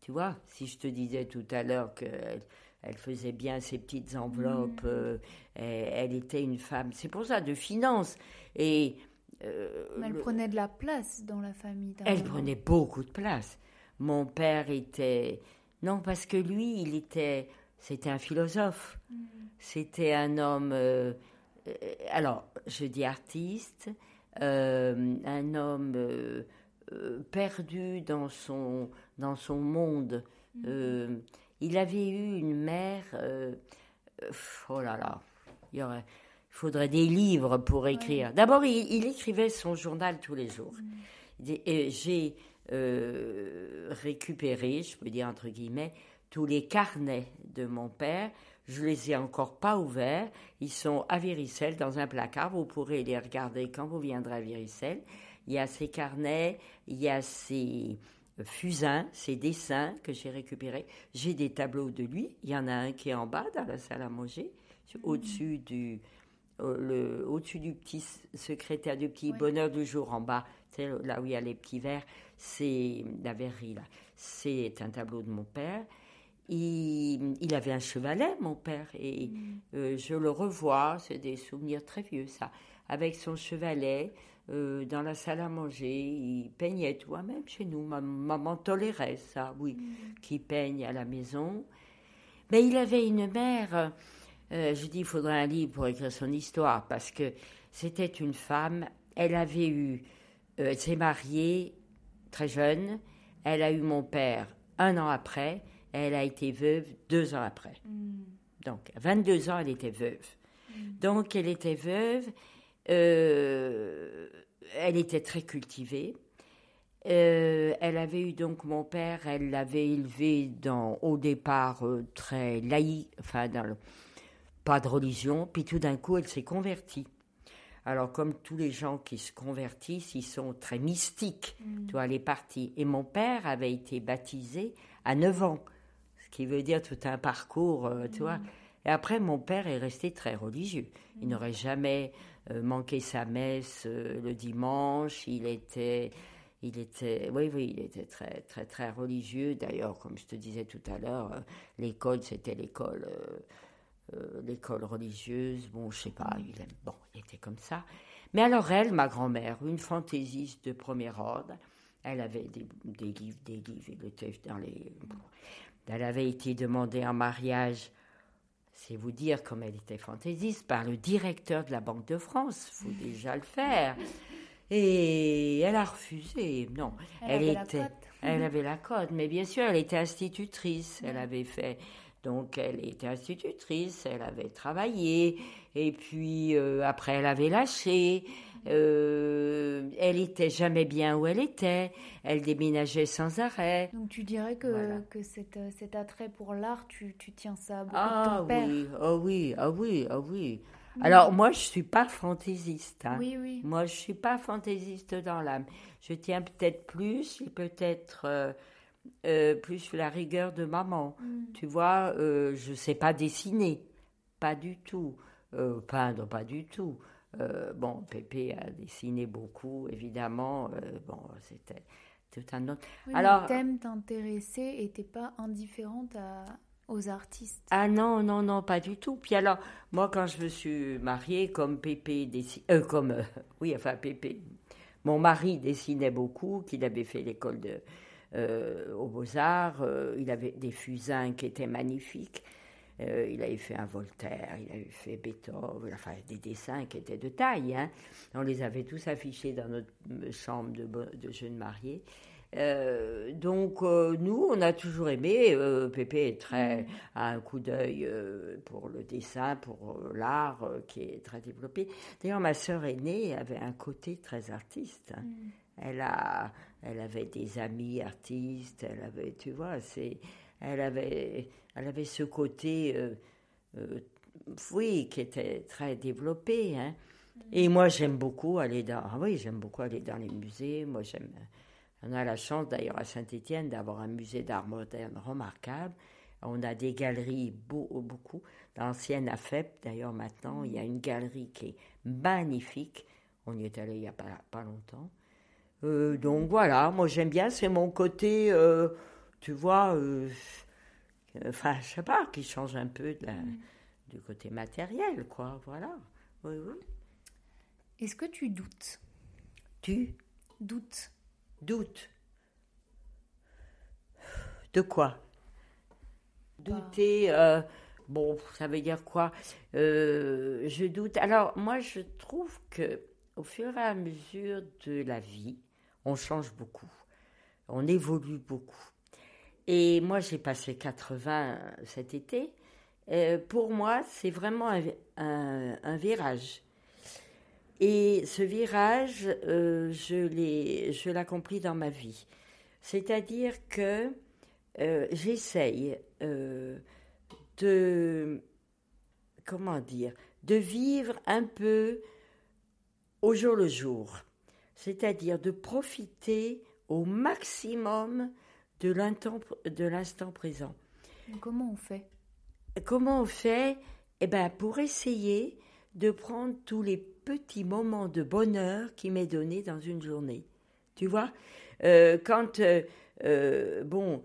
Tu vois, si je te disais tout à l'heure qu'elle elle faisait bien ses petites enveloppes, mm. euh, elle, était une femme, c'est pour ça, de finance. Et euh, elle prenait de la place dans la famille. Elle prenait beaucoup de place. Mon père était non, parce que lui, il était, c'était un philosophe. Mm. C'était un homme, euh, euh, alors, je dis artiste, euh, un homme perdu dans son, dans son monde. Mm. il avait eu une mère, oh là là, il y aurait, faudrait des livres pour écrire. D'abord, il, écrivait son journal tous les jours. Mm. J'ai euh, récupérer, je peux dire entre guillemets, tous les carnets de mon père. Je les ai encore pas ouverts. Ils sont à Viricelle dans un placard. Vous pourrez les regarder quand vous viendrez à Viricelle. il y a ses carnets, il y a ses fusains, ses dessins que j'ai récupérés. J'ai des tableaux de lui. Il y en a un qui est en bas dans la salle à manger, Mmh. au-dessus du, euh, au-dessus du petit secrétaire du petit bonheur du jour en bas, c'est là où il y a les petits verres, c'est la verrerie là. C'est un tableau de mon père. Il, il avait un chevalet, mon père, et euh, je le revois, c'est des souvenirs très vieux ça, avec son chevalet euh, dans la salle à manger, il peignait tout, Ah, même chez nous, ma- maman tolérait ça, oui, qu'il peigne à la maison. Mais il avait une mère, euh, je dis, il faudrait un livre pour écrire son histoire, parce que c'était une femme, elle avait eu, euh, elle s'est mariée très jeune, elle a eu mon père un an après, elle a été veuve deux ans après. Donc, à 22 ans, elle était veuve. Donc, elle était veuve, euh, elle était très cultivée. Euh, elle avait eu donc mon père, elle l'avait élevé dans, au départ euh, très laïque, enfin, dans le- pas de religion, puis tout d'un coup, elle s'est convertie. Alors, comme tous les gens qui se convertissent, ils sont très mystiques. Tu vois, les partis. Et mon père avait été baptisé à 9 ans, ce qui veut dire tout un parcours, euh, tu vois. Et après, mon père est resté très religieux. Il n'aurait jamais euh, manqué sa messe euh, le dimanche. Il était, il était, oui, oui, il était très, très, très religieux. D'ailleurs, comme je te disais tout à l'heure, l'école, c'était l'école. Euh, l'école religieuse, bon, je sais pas, il aime, bon, il était comme ça. Mais alors elle, ma grand-mère, une fantaisiste de premier ordre, elle avait des, des livres, des livres, était dans les... Elle avait été demandée en mariage, c'est vous dire comme elle était fantaisiste, par le directeur de la Banque de France, faut déjà le faire. Et elle a refusé, non. Elle avait la cote. elle avait la cote, mais bien sûr, elle était institutrice, elle avait fait... Donc, elle était institutrice, elle avait travaillé, et puis euh, après, elle avait lâché. Euh, elle était jamais bien où elle était. Elle déménageait sans arrêt. Donc tu dirais que, Voilà. que cet, euh, cet attrait pour l'art, tu, tu tiens ça beaucoup de Ah ton père? oui, ah oui, ah oui, ah oui. Alors, moi, je suis pas fantaisiste. hein. Oui, oui. Moi, je suis pas fantaisiste dans l'âme. Je tiens peut-être plus, et peut-être euh, euh, plus la rigueur de maman. Tu vois, euh, je sais pas dessiner, pas du tout. Euh, peindre, pas du tout. Euh, bon, Pépé a dessiné beaucoup, évidemment. Euh, bon, c'était tout un autre. Oui, Alors, le thème t'intéressait et t'es pas indifférente à, aux artistes. Ah non, non, non, pas du tout. Puis alors, moi, quand je me suis mariée, comme Pépé euh, comme, euh, [laughs] oui, enfin Pépé, mon mari dessinait beaucoup, qu'il avait fait l'école de, euh, aux Beaux-Arts, euh, il avait des fusains qui étaient magnifiques. Euh, il avait fait un Voltaire, il avait fait Beethoven, enfin des dessins qui étaient de taille. hein. On les avait tous affichés dans notre chambre de, jeunes mariés. Euh, donc euh, nous, on a toujours aimé. Pépé est très a un coup d'œil pour le dessin, pour l'art qui est très développé. D'ailleurs, ma sœur aînée avait un côté très artiste. hein. Elle a, elle avait des amis artistes. Elle avait, tu vois, c'est, elle avait, elle avait ce côté, euh, euh, oui, qui était très développé. hein. Et moi, j'aime beaucoup aller dans, ah oui, j'aime beaucoup aller dans les musées. Moi, j'aime. On a la chance d'ailleurs à Saint-Étienne d'avoir un musée d'art moderne remarquable. On a des galeries beau- beaucoup. L'ancienne AFEP, d'ailleurs maintenant, il y a une galerie qui est magnifique. On y est allé il n'y a pas, pas longtemps. Euh, donc voilà, moi j'aime bien, c'est mon côté, euh, tu vois, euh, enfin je sais pas, qui change un peu de la- du côté matériel, quoi, voilà. Oui, oui. Est-ce que tu doutes? Tu? Doutes. Doutes De quoi? Douter, bon, ça veut dire quoi? Je doute. Alors, moi, je trouve que au fur et à mesure de la vie, on change beaucoup, on évolue beaucoup. Et moi, j'ai passé 80 cet été. Euh, pour moi, c'est vraiment un, virage. Et ce virage, euh, je accompli dans ma vie. C'est-à-dire que euh, j'essaye euh, de, comment dire, de vivre un peu au jour le jour. C'est-à-dire de profiter au maximum de l'instant présent. Comment on fait? Comment on fait? Eh bien, pour essayer de prendre tous les petits moments de bonheur qui m'est donné dans une journée. Tu vois? Euh, Quand, euh, euh, bon,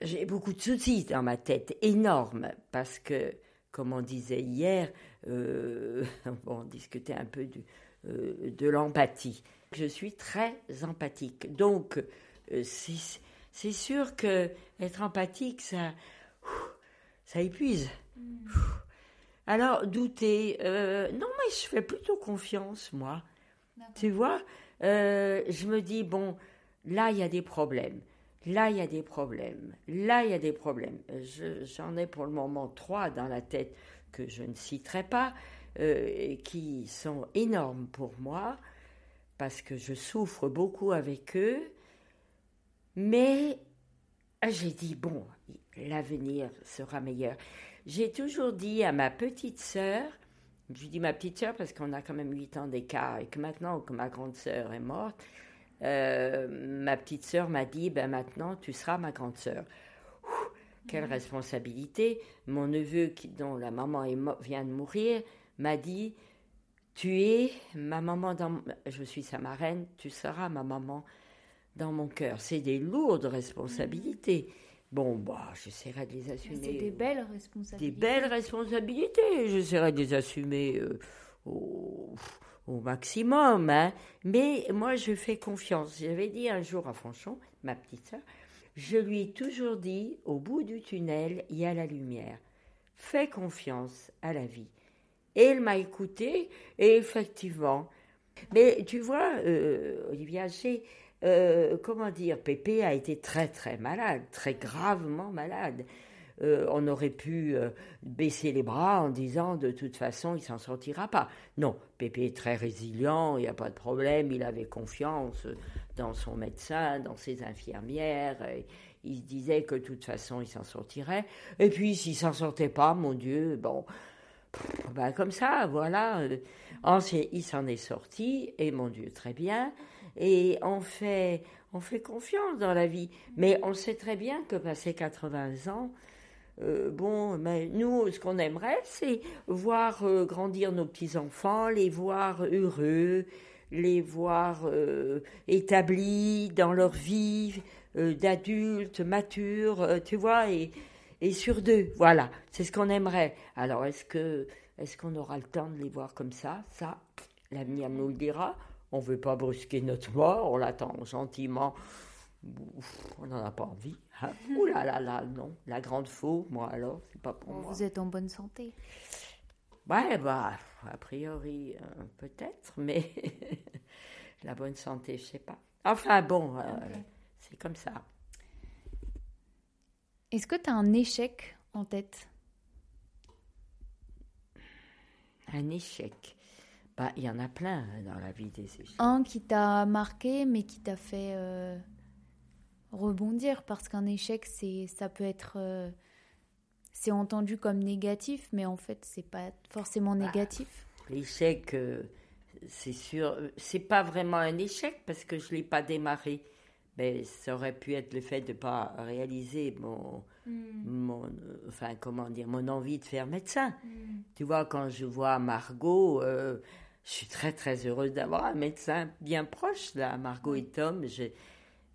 j'ai beaucoup de soucis dans ma tête, énormes, parce que, comme on disait hier, [laughs] on discutait un peu de l'empathie. Je suis très empathique. Donc, c'est sûr que être empathique, ça, ça épuise. Hmm. Alors, douter, euh, non, mais je fais plutôt confiance, moi. Tu vois, euh, je me dis, bon, là, il y a des problèmes. Là, il y a des problèmes. Là, il y a des problèmes. J'en ai pour le moment trois dans la tête que je ne citerai pas, euh, qui sont énormes pour moi, parce que je souffre beaucoup avec eux. Mais j'ai dit, bon, l'avenir sera meilleur. J'ai toujours dit à ma petite sœur, je dis ma petite sœur parce qu'on a quand même huit ans d'écart et que maintenant que ma grande sœur est morte, euh, ma petite sœur m'a dit, ben maintenant tu seras ma grande sœur. quelle mmh. responsabilité. Mon neveu, qui, dont la maman vient de mourir, m'a dit, tu es ma maman dans... Je suis sa marraine, tu seras ma maman dans mon cœur. C'est des lourdes responsabilités. Bon, bah, j'essaierai de les assumer. C'est des belles responsabilités. Des belles responsabilités. J'essaierai de les assumer euh, au, maximum. Hein. Mais moi, je fais confiance. J'avais dit un jour à Franchon, ma petite soeur, je lui ai toujours dit, au bout du tunnel, il y a la lumière. Fais confiance à la vie. Et elle m'a écouté, et effectivement. Mais tu vois, euh, Olivia, j'ai euh, comment dire, Pépé a été très très malade, très gravement malade. Euh, on aurait pu euh, baisser les bras en disant de toute façon il s'en sortira pas. Non, Pépé est très résilient, il n'y a pas de problème, il avait confiance dans son médecin, dans ses infirmières. il se disait que de toute façon il s'en sortirait. Et puis s'il s'en sortait pas, mon Dieu, bon, ben, comme ça, voilà. il s'en est sorti et mon Dieu, très bien et on fait, on fait confiance dans la vie. Mais on sait très bien que passé 80 ans, euh, bon, mais nous, ce qu'on aimerait, c'est voir euh, grandir nos petits-enfants, les voir heureux, les voir euh, établis dans leur vie d'adultes, matures, tu vois, et sur deux. Voilà, c'est ce qu'on aimerait. Alors, est-ce que est-ce qu'on aura le temps de les voir comme ça? Ça, l'avenir nous le dira. On ne veut pas brusquer notre mort, on l'attend gentiment. on n'en a pas envie. Hein? Ouh là là là, non. La grande faux, moi alors, c'est pas pour moi. Vous êtes en bonne santé Ouais, bah, a priori, euh, peut-être, mais [laughs] la bonne santé, je sais pas. Enfin bon, euh, c'est comme ça. Est-ce que tu as un échec en tête? Un échec? Bah, il y en a plein dans la vie des échecs. Un qui t'a marqué, mais qui t'a fait euh, rebondir, parce qu'un échec, c'est, ça peut être, euh, c'est entendu comme négatif, mais en fait, c'est pas forcément bah, négatif. l'échec, euh, c'est sûr, c'est pas vraiment un échec parce que je l'ai pas démarré. Mais ça aurait pu être le fait de ne pas réaliser mon, hmm. mon, enfin comment dire, mon envie de faire médecin. Hmm. Tu vois, quand je vois Margot, je suis très très heureuse d'avoir un médecin bien proche là, Margot et Tom. Je,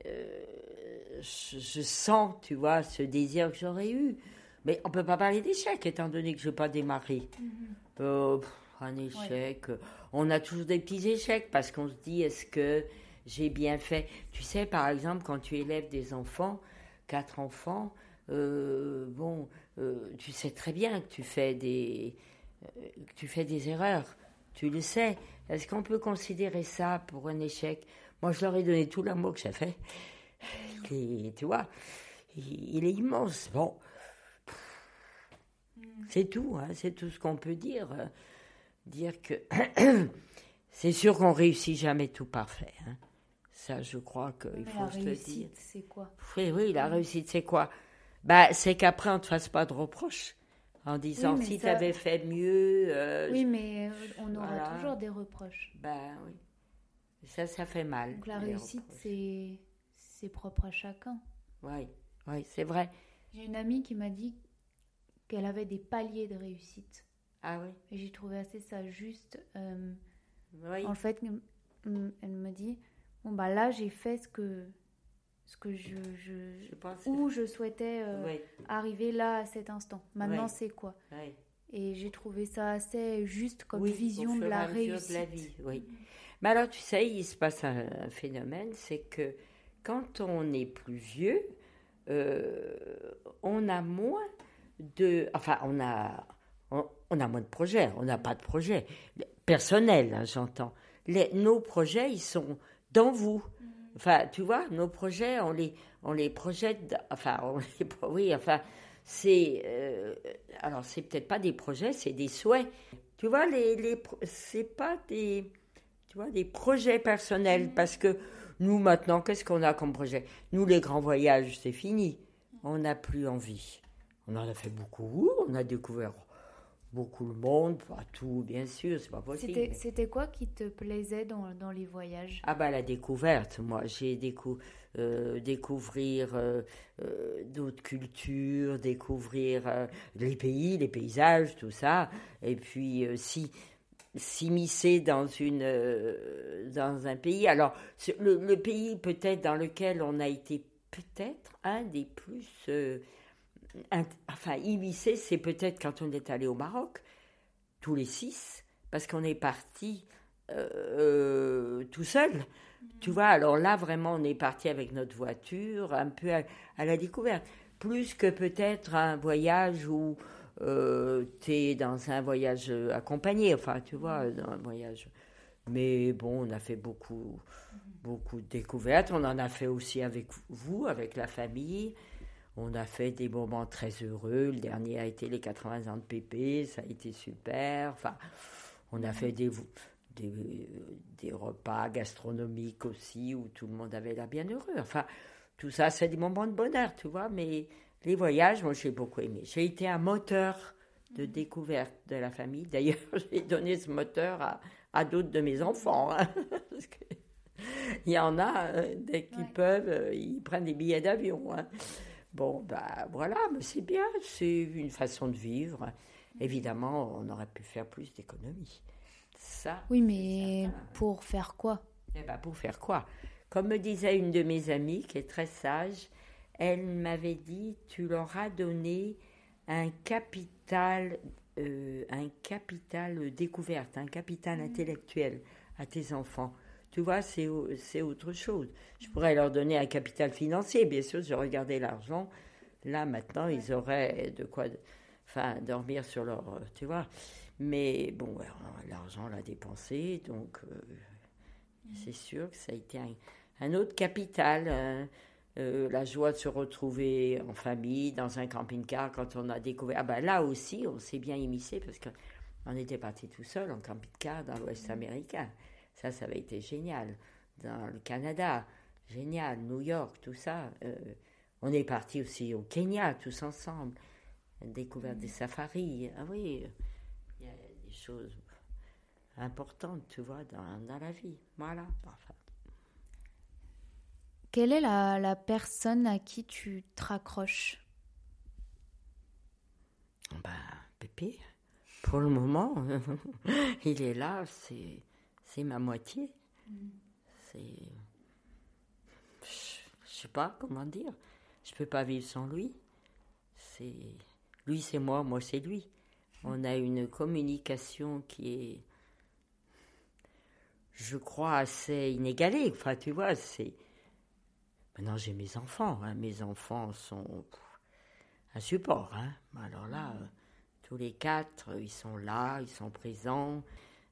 euh, je, sens, tu vois, ce désir que j'aurais eu. Mais on peut pas parler d'échec étant donné que je n'ai pas démarré. Mm-hmm. Euh, un échec. On a toujours des petits échecs parce qu'on se dit est-ce que j'ai bien fait. Tu sais, par exemple, quand tu élèves des enfants, quatre enfants, euh, bon, tu sais très bien que tu fais des, que tu fais des erreurs. Tu le sais. Est-ce qu'on peut considérer ça pour un échec? Moi, je leur ai donné tout l'amour que j'ai fait. [laughs] Et, tu vois, il, est immense. Bon, c'est tout. Hein, c'est tout ce qu'on peut dire. Dire que [coughs] c'est sûr qu'on réussit jamais tout parfait. Hein. Ça, je crois qu'il faut se le dire. c'est quoi? Oui, oui, la réussite, c'est quoi? Bah, C'est qu'après, on ne te fasse pas de reproches en disant si tu avais fait mieux. Euh, oui, mais euh, on aura toujours des reproches. Ben oui. Ça, ça fait mal. Donc la réussite, c'est c'est propre à chacun. Oui, oui, c'est vrai. J'ai une amie qui m'a dit qu'elle avait des paliers de réussite. Ah oui, Et j'ai trouvé assez ça juste. euh, oui. En fait, elle me dit bon bah là j'ai fait ce que ce que je, je Je pense. où je souhaitais euh, arriver là à cet instant. Maintenant Ouais. c'est quoi? Et j'ai trouvé ça assez juste comme Oui, vision de la réussite. de la vie, oui. Mais alors, tu sais, il se passe un, un phénomène, c'est que quand on est plus vieux, euh, on a moins de... Enfin, on a, on, on a moins de projets. On n'a pas de projets. Personnels, hein, j'entends. Les- Nos projets, ils sont dans vous. Enfin, tu vois, nos projets, on les, on les projette... Enfin, on [laughs] les, oui, enfin, c'est... euh, alors, c'est peut-être pas des projets, c'est des souhaits. Tu vois, les, les, c'est pas des, tu vois, des projets personnels parce que nous maintenant, qu'est-ce qu'on a comme projet? Nous, les grands voyages, c'est fini. On n'a plus envie. On en a fait beaucoup. On a découvert beaucoup le monde, pas tout, bien sûr, c'est pas possible. C'était quoi qui te plaisait dans, dans les voyages? Ah bah la découverte, moi j'ai décou euh, découvrir euh, euh, d'autres cultures, découvrir les pays, les paysages, tout ça, et puis si s'immiscer dans une dans un pays. Alors le, le pays peut-être dans lequel on a été peut-être un des plus enfin immiscé, c'est peut-être quand on est allé au Maroc, tous les six, parce qu'on est parti euh, tout seul. Tu vois, alors là, vraiment, on est parti avec notre voiture, un peu à, à la découverte. Plus que peut-être un voyage où tu es dans un voyage euh, accompagné, enfin, tu vois, dans un voyage. Mais bon, on a fait beaucoup, beaucoup de découvertes. On en a fait aussi avec vous, avec la famille. On a fait des moments très heureux. Le dernier a été les 80 ans de Pépé, ça a été super. Enfin, on a fait des, des, des repas gastronomiques aussi où tout le monde avait l'air bien heureux. Enfin, tout ça, c'est des moments de bonheur, tu vois. Mais les voyages, moi, j'ai beaucoup aimé. J'ai été un moteur de découverte de la famille. D'ailleurs, [laughs] j'ai donné ce moteur à, à d'autres de mes enfants. hein, [laughs] parce que il y en a, euh, dès qu'ils Ouais. peuvent, euh, ils prennent des billets d'avion. hein. Bon, bah voilà, mais c'est bien, c'est une façon de vivre. Évidemment, on aurait pu faire plus d'économies. Ça, Oui, mais pour faire quoi? Eh ben, pour faire quoi? Comme me disait une de mes amies, qui est très sage, elle m'avait dit tu leur as donné un capital, euh, un capital découverte, un capital intellectuel à tes enfants. Tu vois, c'est au- c'est autre chose. Je pourrais leur donner un capital financier, bien sûr, je regardais l'argent. Là, maintenant, ils auraient de quoi enfin, dormir sur leur. euh, Tu vois. Mais bon, l'argent, on l'a dépensé, donc euh, c'est sûr que ça a été un, un autre capital. hein. Euh, la joie de se retrouver en famille, dans un camping-car, quand on a découvert. Ah ben là aussi, on s'est bien immiscé parce qu'on était parti tout seul en camping-car dans l'Ouest américain. Ça, ça avait été génial. Dans le Canada, génial. New York, tout ça. Euh, on est parti aussi au Kenya, tous ensemble. Découverte des safaris. Ah oui, il y a des choses importantes, tu vois, dans, dans la vie. Voilà. Enfin, Quelle est la, la personne à qui tu te raccroches? Ben, Pépé, pour le moment, [laughs] il est là, c'est, c'est ma moitié. C'est. Je sais pas comment dire. Je peux pas vivre sans lui. C'est. Lui, c'est moi, moi, c'est lui. On a une communication qui est. Je crois assez inégalée. Enfin, tu vois, c'est. Maintenant, j'ai mes enfants. hein. Mes enfants sont un support. Hein. Alors là, euh, tous les quatre, euh, ils sont là, ils sont présents.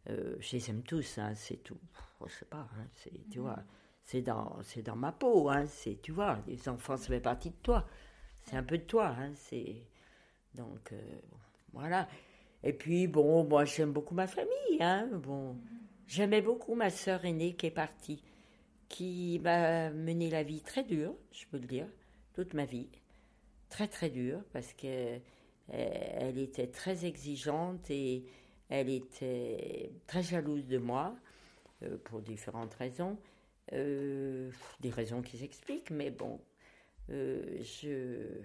Euh, je les aime tous, hein, c'est tout. Je sais pas, hein, c'est, tu vois, c'est dans, c'est dans ma peau, hein, c'est, tu vois, les enfants, ça fait partie de toi. C'est un peu de toi, hein, c'est... Donc, euh, voilà. Et puis, bon, moi, j'aime beaucoup ma famille, hein, bon. J'aimais beaucoup ma sœur aînée qui est partie, qui m'a mené la vie très dure, je peux le dire, toute ma vie. Très, très dure, parce que euh, elle était très exigeante et elle était très jalouse de moi. euh, pour différentes raisons, euh, des raisons qui s'expliquent, mais bon, je...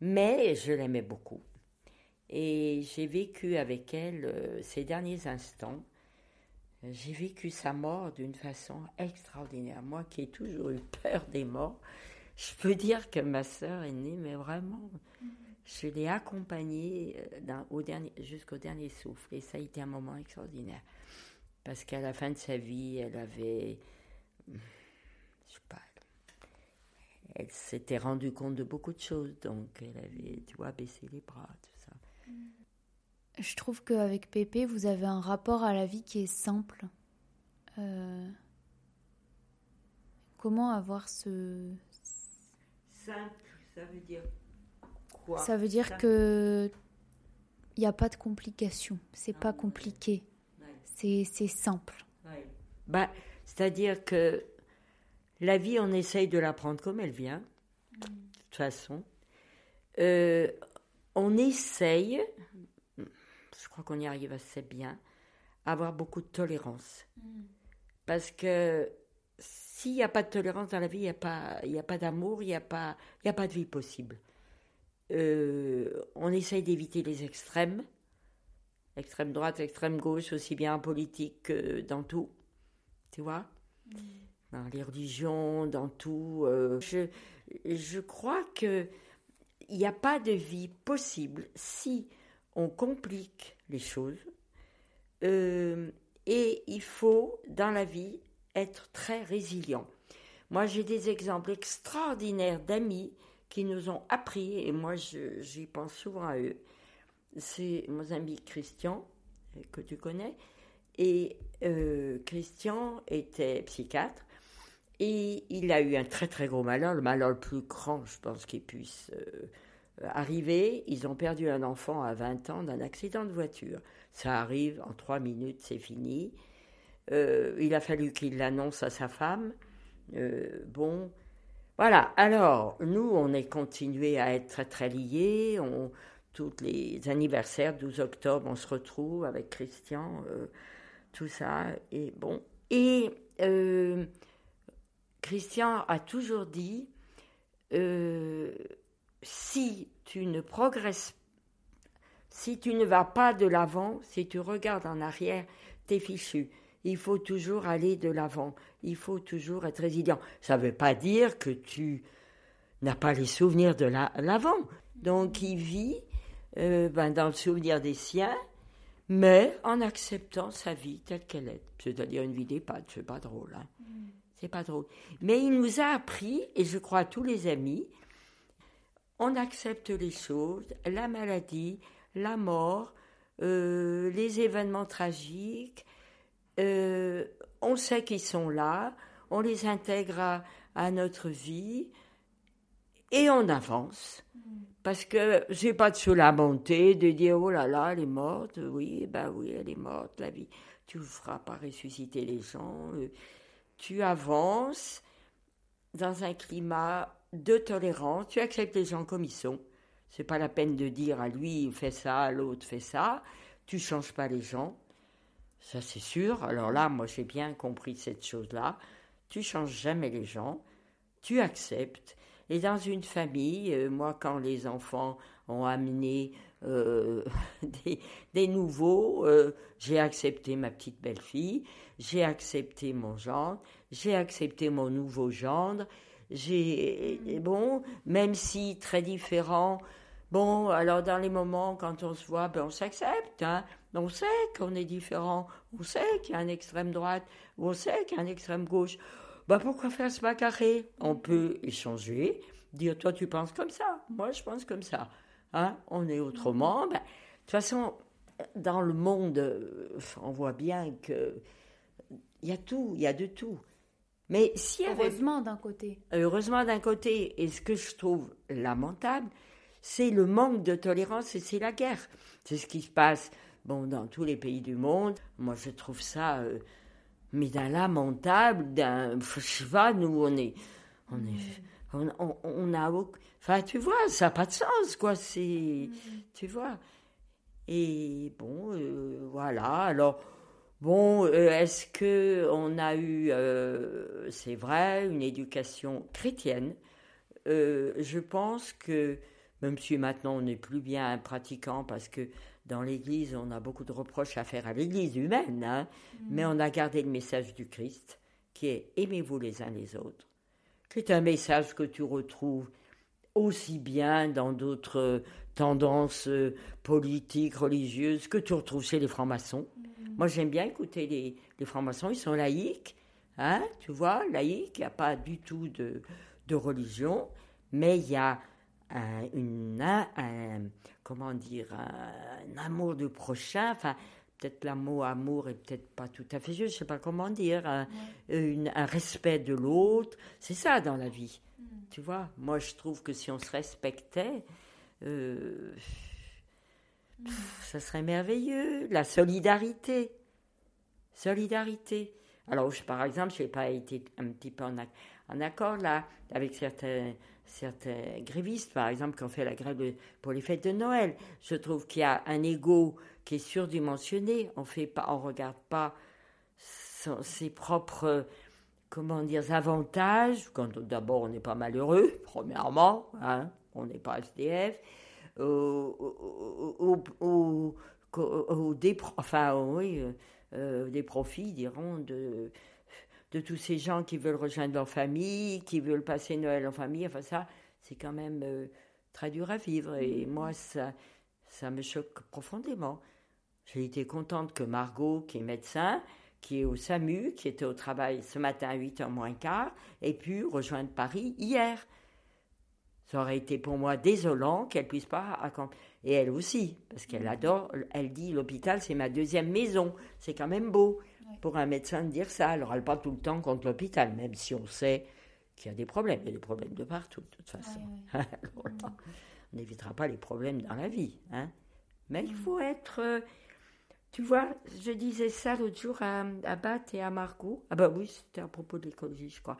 Mais je l'aimais beaucoup. Et j'ai vécu avec elle ces derniers instants. J'ai vécu sa mort d'une façon extraordinaire. Moi qui ai toujours eu peur des morts, je peux dire que ma sœur aînée, mais vraiment, je l'ai accompagnée euh, jusqu'au dernier souffle. Et ça a été un moment extraordinaire. Parce qu'à la fin de sa vie, elle avait. Je sais pas. Elle s'était rendue compte de beaucoup de choses. Donc, elle avait, tu vois, baissé les bras, tout ça. Je trouve qu'avec Pépé, vous avez un rapport à la vie qui est simple. Euh, comment avoir ce, Simple, ça veut dire Ça veut dire que il n'y a pas de complications. C'est pas compliqué. C'est simple. Bah, C'est-à-dire que la vie, on essaye de la prendre comme elle vient, de toute façon. Euh, on essaye, je crois qu'on y arrive assez bien, à avoir beaucoup de tolérance. Parce que s'il n'y a pas de tolérance dans la vie, il n'y a pas, a pas d'amour, il n'y a, pas, a pas de vie possible. Euh, on essaye d'éviter les extrêmes, extrême droite, extrême gauche, aussi bien en politique que dans tout. Tu vois? Dans les religions, dans tout. Euh, je, je crois qu'il n'y a pas de vie possible si on complique les choses. Euh, et il faut, dans la vie, être très résilient. Moi, j'ai des exemples extraordinaires d'amis qui nous ont appris, et moi, j'y pense souvent à eux. C'est mon ami Christian, que tu connais, et euh, Christian était psychiatre, et il a eu un très très gros malheur, le malheur le plus grand, je pense, qu'il puisse euh, arriver. Ils ont perdu un enfant à 20 ans d'un accident de voiture. Ça arrive, en trois minutes, c'est fini. Euh, il a fallu qu'il l'annonce à sa femme. Euh, bon, voilà. Alors, nous, on est continué à être très, très liés. Tous les anniversaires, 12 octobre, on se retrouve avec Christian, euh, tout ça. Et bon. Et Christian a toujours dit si tu ne progresses si tu ne vas pas de l'avant, si tu regardes en arrière, t'es fichu il faut toujours aller de l'avant, il faut toujours être résilient. Ça ne veut pas dire que tu n'as pas les souvenirs de l'avant. Donc il vit euh, ben, dans le souvenir des siens, mais en acceptant sa vie telle qu'elle est. C'est-à-dire une vie d'EHPAD, c'est pas drôle. Hein. Mm. C'est pas drôle. Mais il nous a appris, et je crois à tous les amis, on accepte les choses, la maladie, la mort, euh, les événements tragiques, euh, on sait qu'ils sont là, on les intègre à, notre vie et on avance. Parce que j'ai pas de se lamenter, de dire oh là là, elle est morte. Oui, ben oui, elle est morte, la vie. Tu ne feras pas ressusciter les gens. Euh, tu avances dans un climat de tolérance. Tu acceptes les gens comme ils sont. C'est pas la peine de dire à lui fais ça, à l'autre fais ça. Tu changes pas les gens. Ça, c'est sûr. Alors là, moi, j'ai bien compris cette chose-là. Tu changes jamais les gens, tu acceptes. Et dans une famille, euh, moi, quand les enfants ont amené euh, [laughs] des, nouveaux, euh, j'ai accepté ma petite belle-fille, j'ai accepté mon gendre, j'ai accepté mon nouveau gendre. J'ai bon, même si très différent. Bon, alors dans les moments quand on se voit, ben on s'accepte. Hein on sait qu'on est différent, on sait qu'il y a une extrême droite, on sait qu'il y a une extrême gauche. Bah pourquoi faire ce carré? On peut échanger, dire toi tu penses comme ça, moi je pense comme ça. Hein? On est autrement. Bah, de toute façon, dans le monde, on voit bien que il y a tout, il y a de tout. Mais si heureusement d'un côté. Heureusement d'un côté, et ce que je trouve lamentable, c'est le manque de tolérance et c'est la guerre. C'est ce qui se passe bon, dans tous les pays du monde. Moi, je trouve ça, euh, mais d'un lamentable, d'un, je sais pas, nous, on est, on est, on, on, a, enfin, tu vois, ça n'a pas de sens, quoi, c'est, tu vois. Et bon, euh, voilà, alors, Bon, euh, est-ce que on a eu, euh, c'est vrai, une éducation chrétienne? Euh, Je pense que, même si maintenant on n'est plus bien un pratiquant, parce que dans l'Église, on a beaucoup de reproches à faire à l'Église humaine, hein, mm. mais on a gardé le message du Christ, qui est aimez-vous les uns les autres, qui est un message que tu retrouves aussi bien dans d'autres tendances politiques, religieuses, que tu retrouves chez les francs-maçons. Moi, j'aime bien écouter les, les francs-maçons, ils sont laïcs, hein, tu vois, laïcs, il n'y a pas du tout de, de religion, mais il y a un, une, un, comment dire, un, amour du prochain, enfin, peut-être l'amour amour est peut-être pas tout à fait juste, je sais pas comment dire, un, un respect de l'autre, c'est ça dans la vie, mm. tu vois. Moi, je trouve que si on se respectait, euh, ça serait merveilleux. La solidarité. Solidarité. Alors, par exemple, je n'ai pas été un petit peu en, accord là avec certains, certains grévistes, par exemple, qui ont fait la grève pour les fêtes de Noël. Je trouve qu'il y a un ego qui est surdimensionné. On fait pas, on regarde pas ses propres, comment dire, avantages. Quand d'abord on n'est pas malheureux, premièrement, hein, on n'est pas SDF au, des, enfin, oui, euh, euh, des profits, diront, de, de tous ces gens qui veulent rejoindre leur famille, qui veulent passer Noël en famille. Enfin, ça, c'est quand même euh, très dur à vivre. Et moi, ça, ça me choque profondément. J'ai été contente que Margot, qui est médecin, qui est au SAMU, qui était au travail ce matin à 8h moins quart, ait pu rejoindre Paris hier. Ça aurait été pour moi désolant qu'elle puisse pas accompagner. Et elle aussi, parce qu'elle adore, elle dit l'hôpital c'est ma deuxième maison. C'est quand même beau pour un médecin de dire ça. Alors elle pas tout le temps contre l'hôpital, même si on sait qu'il y a des problèmes. Il y a des problèmes de partout, de toute façon. [laughs] on n'évitera pas les problèmes dans la vie. Hein. Mais il faut être. Euh, tu vois, je disais ça l'autre jour à, à Bat et à Margot. Ah bah oui, c'était à propos de l'écologie, je crois.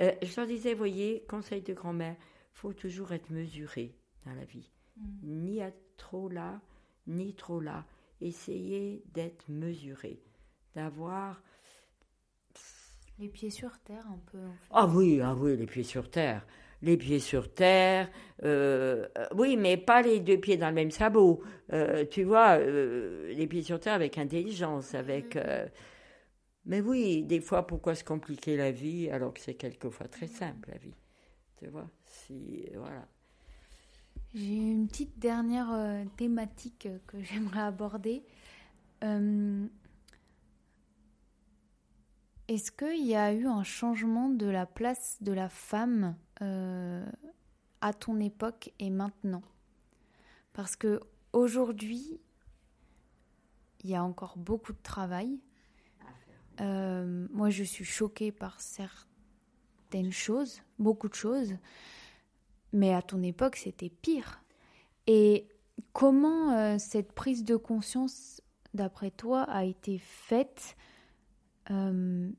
Euh, je leur disais, voyez, conseil de grand-mère, faut toujours être mesuré dans la vie. Mm. Ni à trop là, ni trop là. Essayez d'être mesuré, d'avoir les pieds sur terre un peu. Ah oui, ah oui, les pieds sur terre. Les pieds sur terre, euh, oui, mais pas les deux pieds dans le même sabot. Euh, tu vois, euh, les pieds sur terre avec intelligence, avec. Mm. mais oui, des fois, pourquoi se compliquer la vie alors que c'est quelquefois très simple la vie Tu vois voilà. J'ai une petite dernière thématique que [laughs] j'aimerais aborder. Euh, est-ce qu'il y a eu un changement de la place de la femme euh, à ton époque et maintenant? Parce que aujourd'hui, il y a encore beaucoup de travail. moi, je suis choquée par certaines choses, beaucoup de choses. Mais à ton époque, c'était pire. Et comment euh, cette prise de conscience, d'après toi, a été faite? Euh, euh,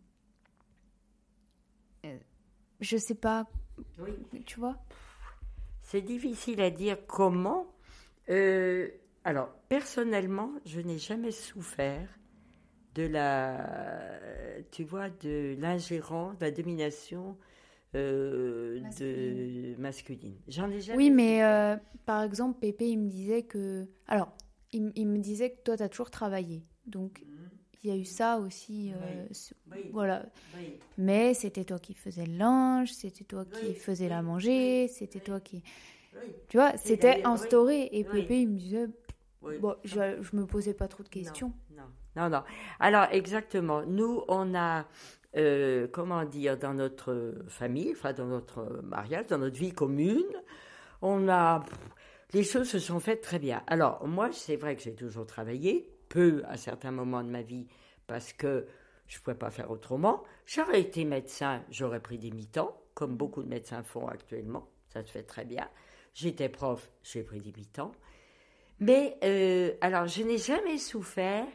Je sais pas. Oui. Tu vois C'est difficile à dire comment. alors, personnellement, je n'ai jamais souffert de la, tu vois, de l'ingérence, de la domination euh, de masculine. J'en ai jamais. Oui, mais euh, par exemple, Pépé, il me disait que. Alors, il, il me disait que toi, tu as toujours travaillé. Donc. Il y a eu ça aussi. Euh, voilà. Mais c'était toi qui faisais le linge, c'était toi qui faisais la manger, c'était toi qui. Tu vois, c'était instauré. Et Pépé, il me disait. Bon, je, je me posais pas trop de questions. non, non. non. Alors, exactement. Nous, on a euh, comment dire, dans notre famille, enfin dans notre mariage, dans notre vie commune, on a, les choses se sont faites très bien. Alors moi, c'est vrai que j'ai toujours travaillé, peu à certains moments de ma vie, parce que je ne pouvais pas faire autrement. J'aurais été médecin, j'aurais pris des mi-temps, comme beaucoup de médecins font actuellement, ça se fait très bien. J'étais prof, j'ai pris des mi-temps. Mais euh, alors, je n'ai jamais souffert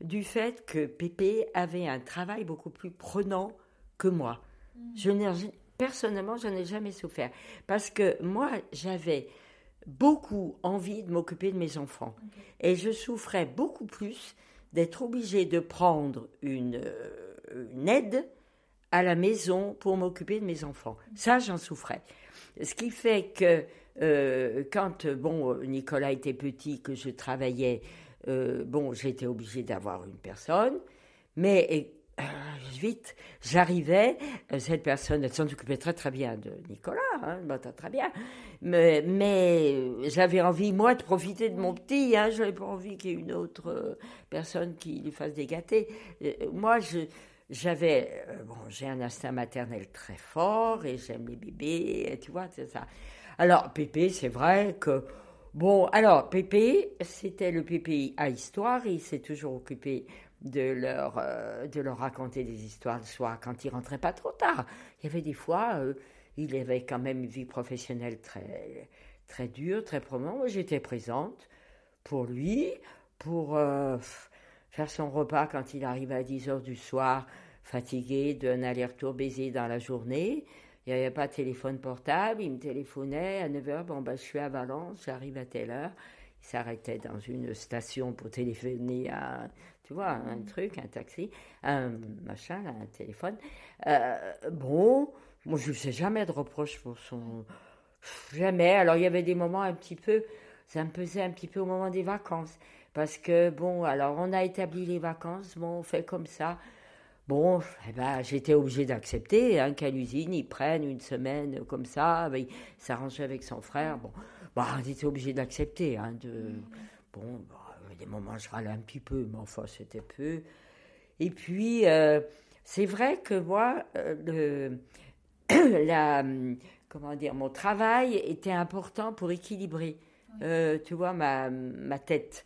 du fait que Pépé avait un travail beaucoup plus prenant que moi. Mm. Je personnellement, je n'ai jamais souffert. Parce que moi, j'avais beaucoup envie de m'occuper de mes enfants. Et je souffrais beaucoup plus d'être obligée de prendre une, euh, une aide à la maison pour m'occuper de mes enfants. Ça, j'en souffrais. Ce qui fait que euh, quand bon Nicolas était petit, que je travaillais, euh, bon j'étais obligée d'avoir une personne, mais euh, vite j'arrivais, cette personne elle s'en occupait très très bien de Nicolas, hein, très bien, mais, mais j'avais envie moi de profiter de mon petit, hein, je n'avais pas envie qu'il y ait une autre personne qui lui fasse des gâtés. moi j'avais, bon, j'ai un instinct maternel très fort et j'aime les bébés, tu vois, c'est ça. Alors, Pépé, c'est vrai que. Bon, alors, Pépé, c'était le Pépé à histoire, il s'est toujours occupé de leur, euh, de leur raconter des histoires le soir quand il rentrait pas trop tard. Il y avait des fois, euh, il avait quand même une vie professionnelle très, très dure, très promontoire. Moi, j'étais présente pour lui, pour euh, faire son repas quand il arrivait à 10 heures du soir, fatigué d'un aller-retour baiser dans la journée. Il n'y avait pas de téléphone portable. Il me téléphonait à 9h. Bon, ben, je suis à Valence, j'arrive à telle heure. Il s'arrêtait dans une station pour téléphoner à, tu vois, un mm. truc, un taxi, un machin, un téléphone. Euh, bon, moi, je ne fais jamais de reproches pour son. Jamais. Alors, il y avait des moments un petit peu. Ça me pesait un petit peu au moment des vacances. Parce que, bon, alors, on a établi les vacances. Bon, on fait comme ça. Bon, eh ben, j'étais obligé d'accepter hein, qu'à l'usine, ils prennent une semaine comme ça, ben, il s'arrangeait avec son frère. Bon, bah, j'étais obligé d'accepter. Hein, de... Bon, bah, des moments, je râlais un petit peu, mais enfin, c'était peu. Et puis, euh, c'est vrai que moi, euh, le, [coughs] la, comment dire, mon travail était important pour équilibrer, euh, tu vois, ma, ma tête.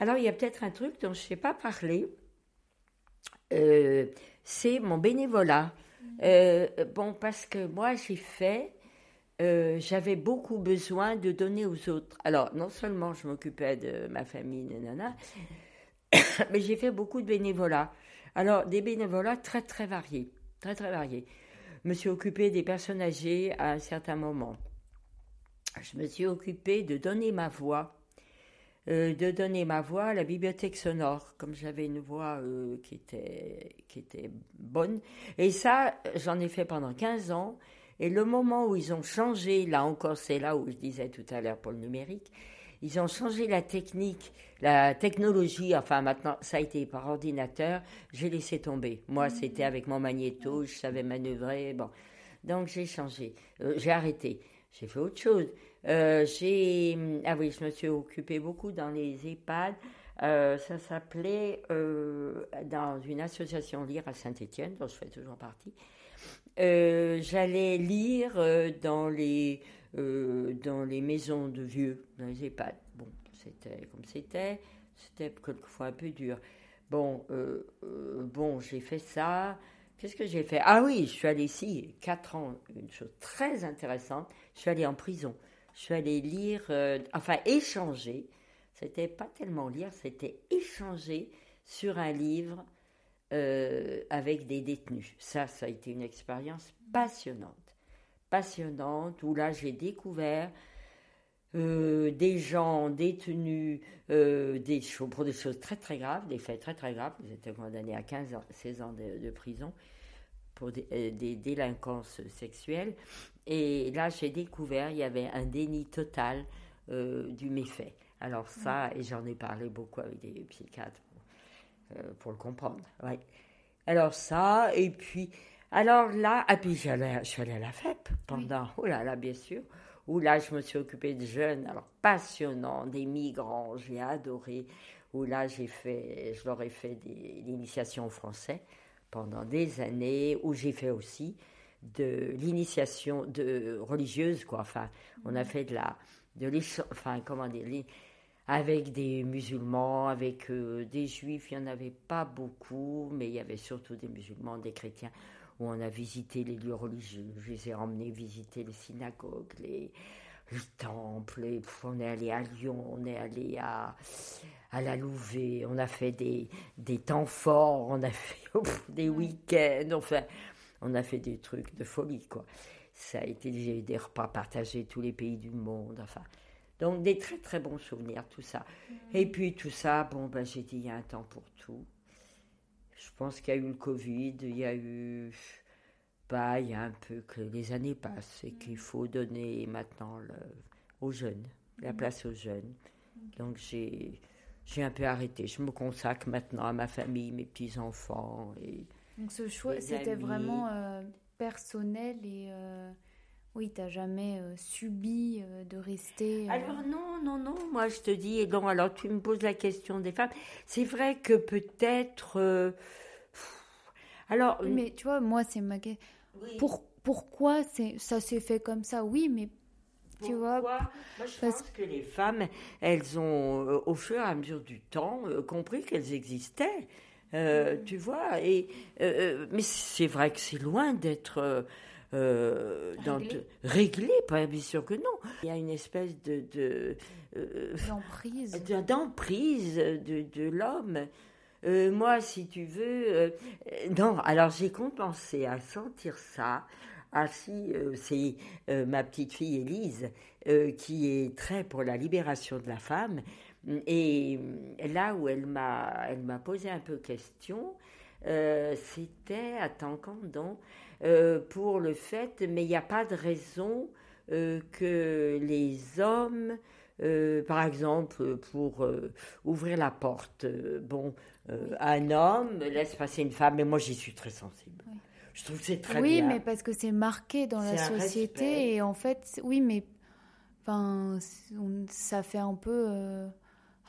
Alors, il y a peut-être un truc dont je ne sais pas parler c'est mon bénévolat. Euh, bon, parce que moi, j'ai fait, euh, j'avais beaucoup besoin de donner aux autres. Alors, non seulement je m'occupais de ma famille, nanana, [coughs] mais j'ai fait beaucoup de bénévolat. Alors, des bénévolats très, très variés. Très, très variés. Je me suis occupée des personnes âgées à un certain moment. Je me suis occupée de donner ma voix euh, de donner ma voix à la bibliothèque sonore, comme j'avais une voix euh, qui, était, qui était bonne. Et ça, j'en ai fait pendant 15 ans. Et le moment où ils ont changé, là encore, c'est là où je disais tout à l'heure pour le numérique, ils ont changé la technique, la technologie, enfin maintenant ça a été par ordinateur, j'ai laissé tomber. Moi c'était avec mon magnéto, je savais manœuvrer, bon. Donc j'ai changé, euh, j'ai arrêté, j'ai fait autre chose. Euh, j'ai, ah oui, je me suis occupée beaucoup dans les EHPAD. Euh, ça s'appelait dans une association lire à Saint-Étienne, dont je fais toujours partie. J'allais lire dans les dans les maisons de vieux, dans les EHPAD. Bon, c'était comme c'était, c'était quelquefois un peu dur. Bon, bon, j'ai fait ça. Qu'est-ce que j'ai fait? Ah oui, je suis allée ici, quatre ans, une chose très intéressante, je suis allée en prison je suis allée lire, euh, enfin échanger. C'était pas tellement lire, c'était échanger sur un livre euh, avec des détenus. Ça, ça a été une expérience passionnante. Passionnante, où là j'ai découvert euh, des gens détenus des pour des choses très très graves, des faits très très graves. Ils étaient condamnés à 15 ans, 16 ans de, prison pour des, des, délinquances sexuelles. Et là, j'ai découvert, il y avait un déni total euh, du méfait. Alors ça, et j'en ai parlé beaucoup avec des psychiatres euh, pour le comprendre. Ouais. Alors ça, et puis, alors là, et puis je suis allée à la FEP pendant, oh là là, bien sûr, où là, je me suis occupée de jeunes, alors passionnants, des migrants, j'ai adoré, où là, j'ai fait, je leur ai fait l'initiation au français pendant des années, où j'ai fait aussi de l'initiation de religieuse quoi enfin on a fait de la de enfin comment dire avec des musulmans avec euh, des juifs il y en avait pas beaucoup mais il y avait surtout des musulmans des chrétiens où on a visité les lieux religieux je les ai emmenés visiter les synagogues les, temples on est allé à Lyon on est allé à à la Louvet, on a fait des, des temps forts, on a fait [laughs] des week-ends, enfin, on a fait des trucs de folie, quoi. Ça a été des repas partagés tous les pays du monde, enfin. Donc des très très bons souvenirs, tout ça. Et puis tout ça, bon, ben, j'ai dit, il y a un temps pour tout. Je pense qu'il y a eu le Covid, il y a eu... Bah, il y a un peu que les années passent et qu'il faut donner maintenant le, aux jeunes, la place aux jeunes. Donc j'ai j'ai un peu arrêté. Je me consacre maintenant à ma famille, mes petits-enfants. Et Donc ce choix, c'était vraiment euh, personnel et euh, oui, tu n'as jamais euh, subi de rester. Alors non, non, non, moi je te dis, et non, alors tu me poses la question des femmes. C'est vrai que peut-être... alors... Mais tu vois, moi c'est ma question. Pour, pourquoi ça s'est fait comme ça? Oui, mais tu vois Moi, je pense que les femmes, elles ont, euh, au fur et à mesure du temps, euh, compris qu'elles existaient. Euh, tu vois et mais c'est vrai que c'est loin d'être réglé. réglé, pas bien sûr que non. Il y a une espèce de d'emprise d'emprise de, de l'homme. moi, si tu veux, non. Alors j'ai commencé à sentir ça ah si, euh, c'est euh, ma petite fille Élise euh, qui est très pour la libération de la femme. Et là où elle m'a, elle m'a posé un peu question, c'était, attends, quand donc, pour le fait, mais il n'y a pas de raison que les hommes, par exemple, pour ouvrir la porte, bon, un homme laisse passer une femme, mais moi j'y suis très sensible. Je trouve que c'est très oui, bien. Oui, mais parce que c'est marqué dans la société et en fait, oui, mais enfin, ça fait un peu.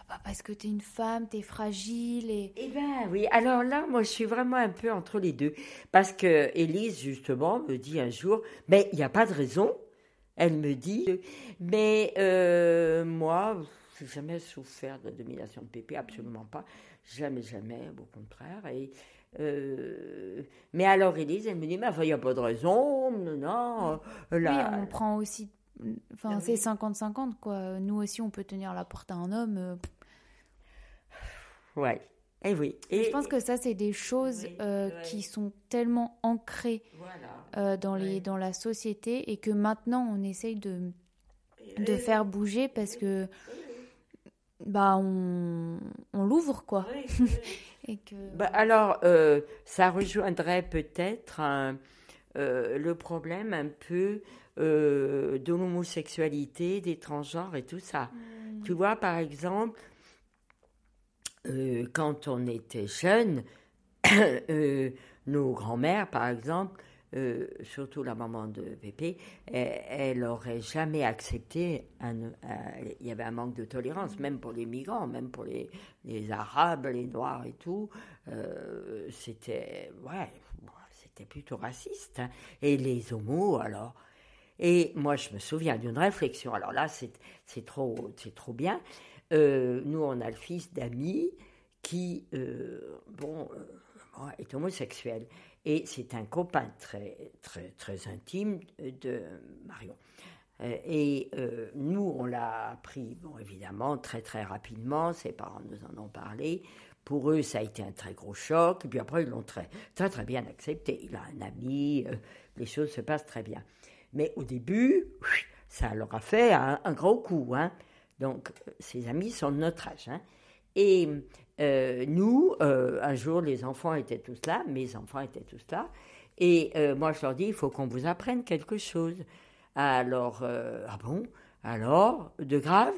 Bah parce que tu es une femme, tu es fragile et. Eh bien, oui. Alors là, moi, je suis vraiment un peu entre les deux. Parce que Élise, justement, me dit un jour Mais il n'y a pas de raison. Elle me dit Mais euh, moi, je n'ai jamais souffert de domination de pépé, absolument pas. Jamais, jamais, au contraire. Et euh, mais alors Elise, elle me dit, mais il n'y a pas de raison, non, là... Oui, on prend aussi, enfin ah c'est 50-50 quoi, nous aussi on peut tenir la porte à un homme. Euh, ouais, et eh oui. Et, je pense que ça c'est des choses euh, qui sont tellement ancrées dans, les, dans la société et que maintenant on essaye de, de faire bouger parce que bah on, on l'ouvre quoi. [laughs] Bah, alors, euh, ça rejoindrait peut-être euh, le problème un peu euh, de l'homosexualité, des transgenres et tout ça. Hmm. Tu vois, par exemple, quand on était jeune, [coughs] nos grands-mères, par exemple, euh, surtout la maman de Pépé, elle, n'aurait jamais accepté. il y avait un manque de tolérance, même pour les migrants, même pour les, Arabes, les Noirs et tout. Euh, c'était ouais, c'était plutôt raciste. Hein. Et les homos, alors. Et moi, je me souviens d'une réflexion. Alors là, c'est trop, trop bien. Euh, nous, on a le fils d'amis qui, bon, est homosexuel. Et c'est un copain très, très, très intime de Marion. Euh, et euh, nous, on l'a appris, bon, évidemment, très très rapidement. Ses parents nous en ont parlé. Pour eux, ça a été un très gros choc. Et puis après, ils l'ont très, très bien accepté. Il a un ami, euh, les choses se passent très bien. Mais au début, ça leur a fait un, gros coup. Hein. Donc, ses amis sont de notre âge. Hein. Et euh, nous, euh, un jour, les enfants étaient tous là, mes enfants étaient tous là, et euh, moi je leur dis, il faut qu'on vous apprenne quelque chose. Alors, ah bon? Alors, de grave?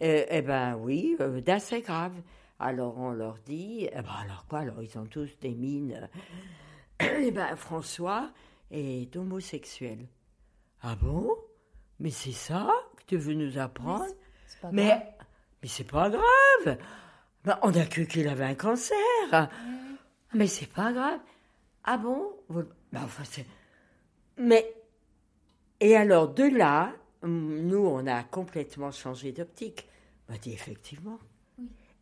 Eh ben oui, d'assez grave. Alors on leur dit, eh ben alors quoi? Alors ils ont tous des mines. [coughs] eh ben François est homosexuel. Ah bon? Mais c'est ça que tu veux nous apprendre? Mais, mais c'est pas grave. Ben, on a cru qu'il avait un cancer. Mais c'est pas grave. Ah bon? Ben, enfin, Mais. Et alors, de là, nous, on a complètement changé d'optique. On m'a dit effectivement.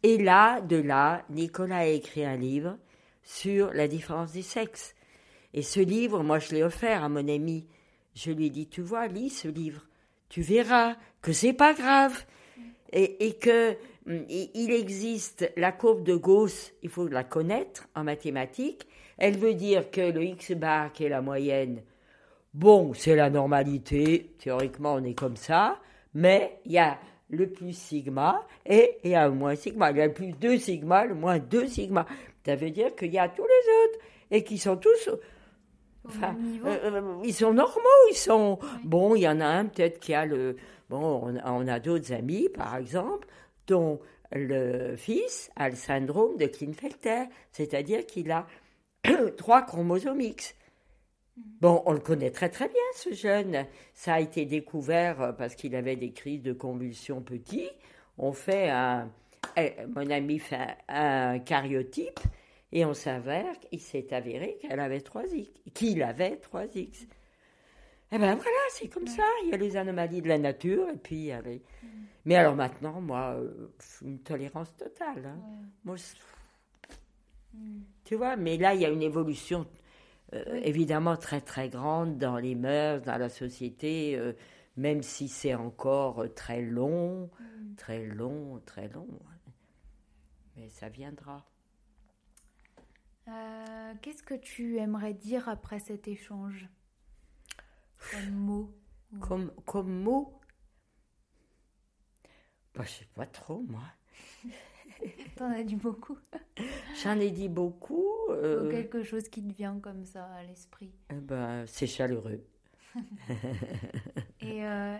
Et là, de là, Nicolas a écrit un livre sur la différence des sexes. Et ce livre, moi, je l'ai offert à mon ami. Je lui ai dit, tu vois, lis ce livre. Tu verras que c'est pas grave. Et, et que Mm, il existe la courbe de Gauss, il faut la connaître en mathématiques. Elle veut dire que le x bar, qui est la moyenne, bon, c'est la normalité, théoriquement on est comme ça, mais il y a le plus sigma et il y a le moins sigma. Il y a le plus 2 sigma, le moins 2 sigma. Ça veut dire qu'il y a tous les autres et qui sont tous. Enfin, euh, euh, ils sont normaux, ils sont. Bon, il y en a un peut-être qui a le. Bon, on, on a d'autres amis, par exemple, dont le fils a le syndrome de Klinefelter, c'est-à-dire qu'il a [clears throat] trois chromosomes X. Bon, on le connaît très très bien, ce jeune. Ça a été découvert euh, parce qu'il avait des crises de convulsions petits. On fait un, eh, mon ami fait un cariotype et on s'avère qu'il s'est avéré qu'elle avait 3X, qu'il avait 3X. Eh ben voilà, c'est comme ça. Il y a les anomalies de la nature et puis il Mais alors maintenant, moi, euh, une tolérance totale. Hein. Moi, mm. tu vois, mais là, il y a une évolution euh, évidemment très très grande dans les mœurs, dans la société, euh, même si c'est encore euh, très long, mm. très long, très long. Mais ça viendra. Qu'est-ce que tu aimerais dire après cet échange? Comme mot Comme, comme mot? Bah, Je sais pas trop, moi. [laughs] T'en as dit beaucoup. [laughs] J'en ai dit beaucoup. Euh, quelque chose qui te vient comme ça à l'esprit. Eh ben, c'est chaleureux. [laughs] Et euh,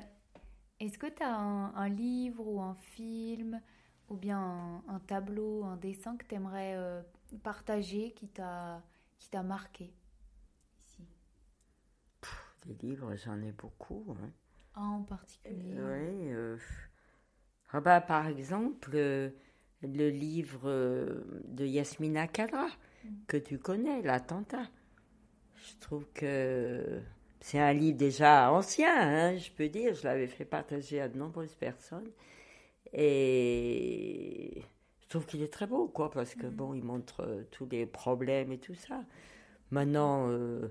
est-ce que tu as un, livre ou un film ou bien un, tableau, un dessin que tu aimerais euh, partager qui t'a marqué ici? Des livres, j'en ai beaucoup. Hein. en particulier Oui. Ah bah, par exemple, le livre euh, de Yasmina Kadra, mm. que tu connais, L'attentat. Je trouve que c'est un livre déjà ancien, hein, je peux dire. Je l'avais fait partager à de nombreuses personnes. Et trouve qu'il est très beau, quoi, parce que, mm. bon, il montre euh, tous les problèmes et tout ça. Maintenant, euh,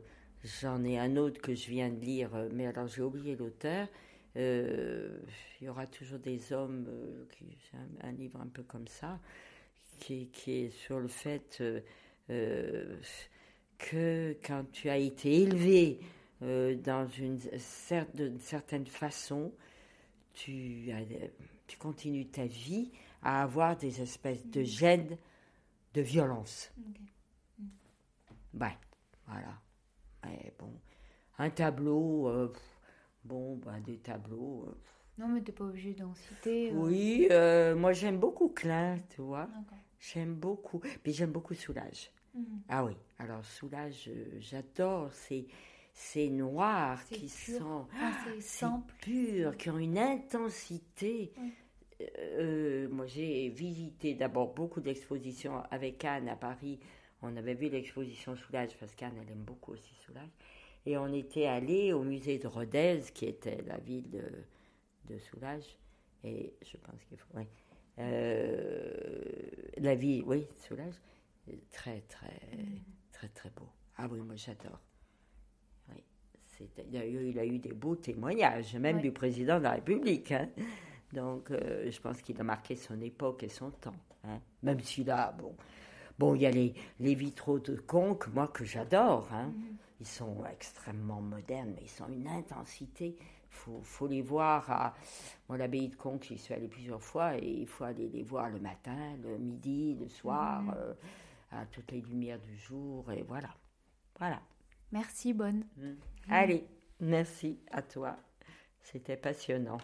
j'en ai un autre que je viens de lire, mais alors j'ai oublié l'auteur. Euh, il y aura toujours des hommes, euh, c'est un, livre un peu comme ça, qui, est sur le fait euh, que quand tu as été élevé dans une, certaine façon, tu, tu continues ta vie à avoir des espèces de gènes de violence. Ouais, voilà. bon, un tableau. Bon, ben, des tableaux. Euh, non, mais t'es pas obligé d'en citer. Euh. Oui, euh, moi j'aime beaucoup Klein, tu vois. J'aime beaucoup. Puis j'aime beaucoup Soulage. Mhm. Ah oui, alors Soulage, j'adore. C'est ces noirs qui sont ah, purs, qui ont une intensité. Moi, j'ai visité d'abord beaucoup d'expositions avec Anne à Paris. On avait vu l'exposition Soulage parce qu'Anne, elle aime beaucoup aussi Soulage. Et on était allé au musée de Rodez, qui était la ville de, de Soulage. Et je pense qu'il faut. Euh, la ville, oui, Soulage. Très, très, très, très beau. Ah oui, moi j'adore. Oui. Il a, eu, il a eu des beaux témoignages, même du président de la République. Hein. Donc, euh, je pense qu'il a marqué son époque et son temps. Hein. Même si là, bon, bon, il y a les, les vitraux de Conques, moi que j'adore. Hein. Mm-hmm. Ils sont extrêmement modernes, mais ils ont une intensité. Il faut, les voir à. L'abbaye de Conques, j'y suis allée plusieurs fois et il faut aller les voir le matin, le midi, le soir, mhm. euh, à toutes les lumières du jour, et voilà. Voilà. Merci, bonne. Mhm. Allez, merci à toi. C'était passionnant.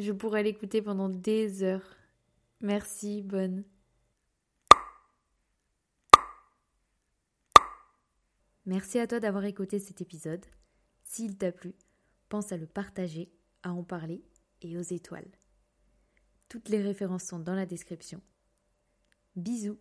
Je pourrais l'écouter pendant des heures. Merci, bonne. Merci à toi d'avoir écouté cet épisode. S'il t'a plu, pense à le partager, à en parler et aux étoiles. Toutes les références sont dans la description. Bisous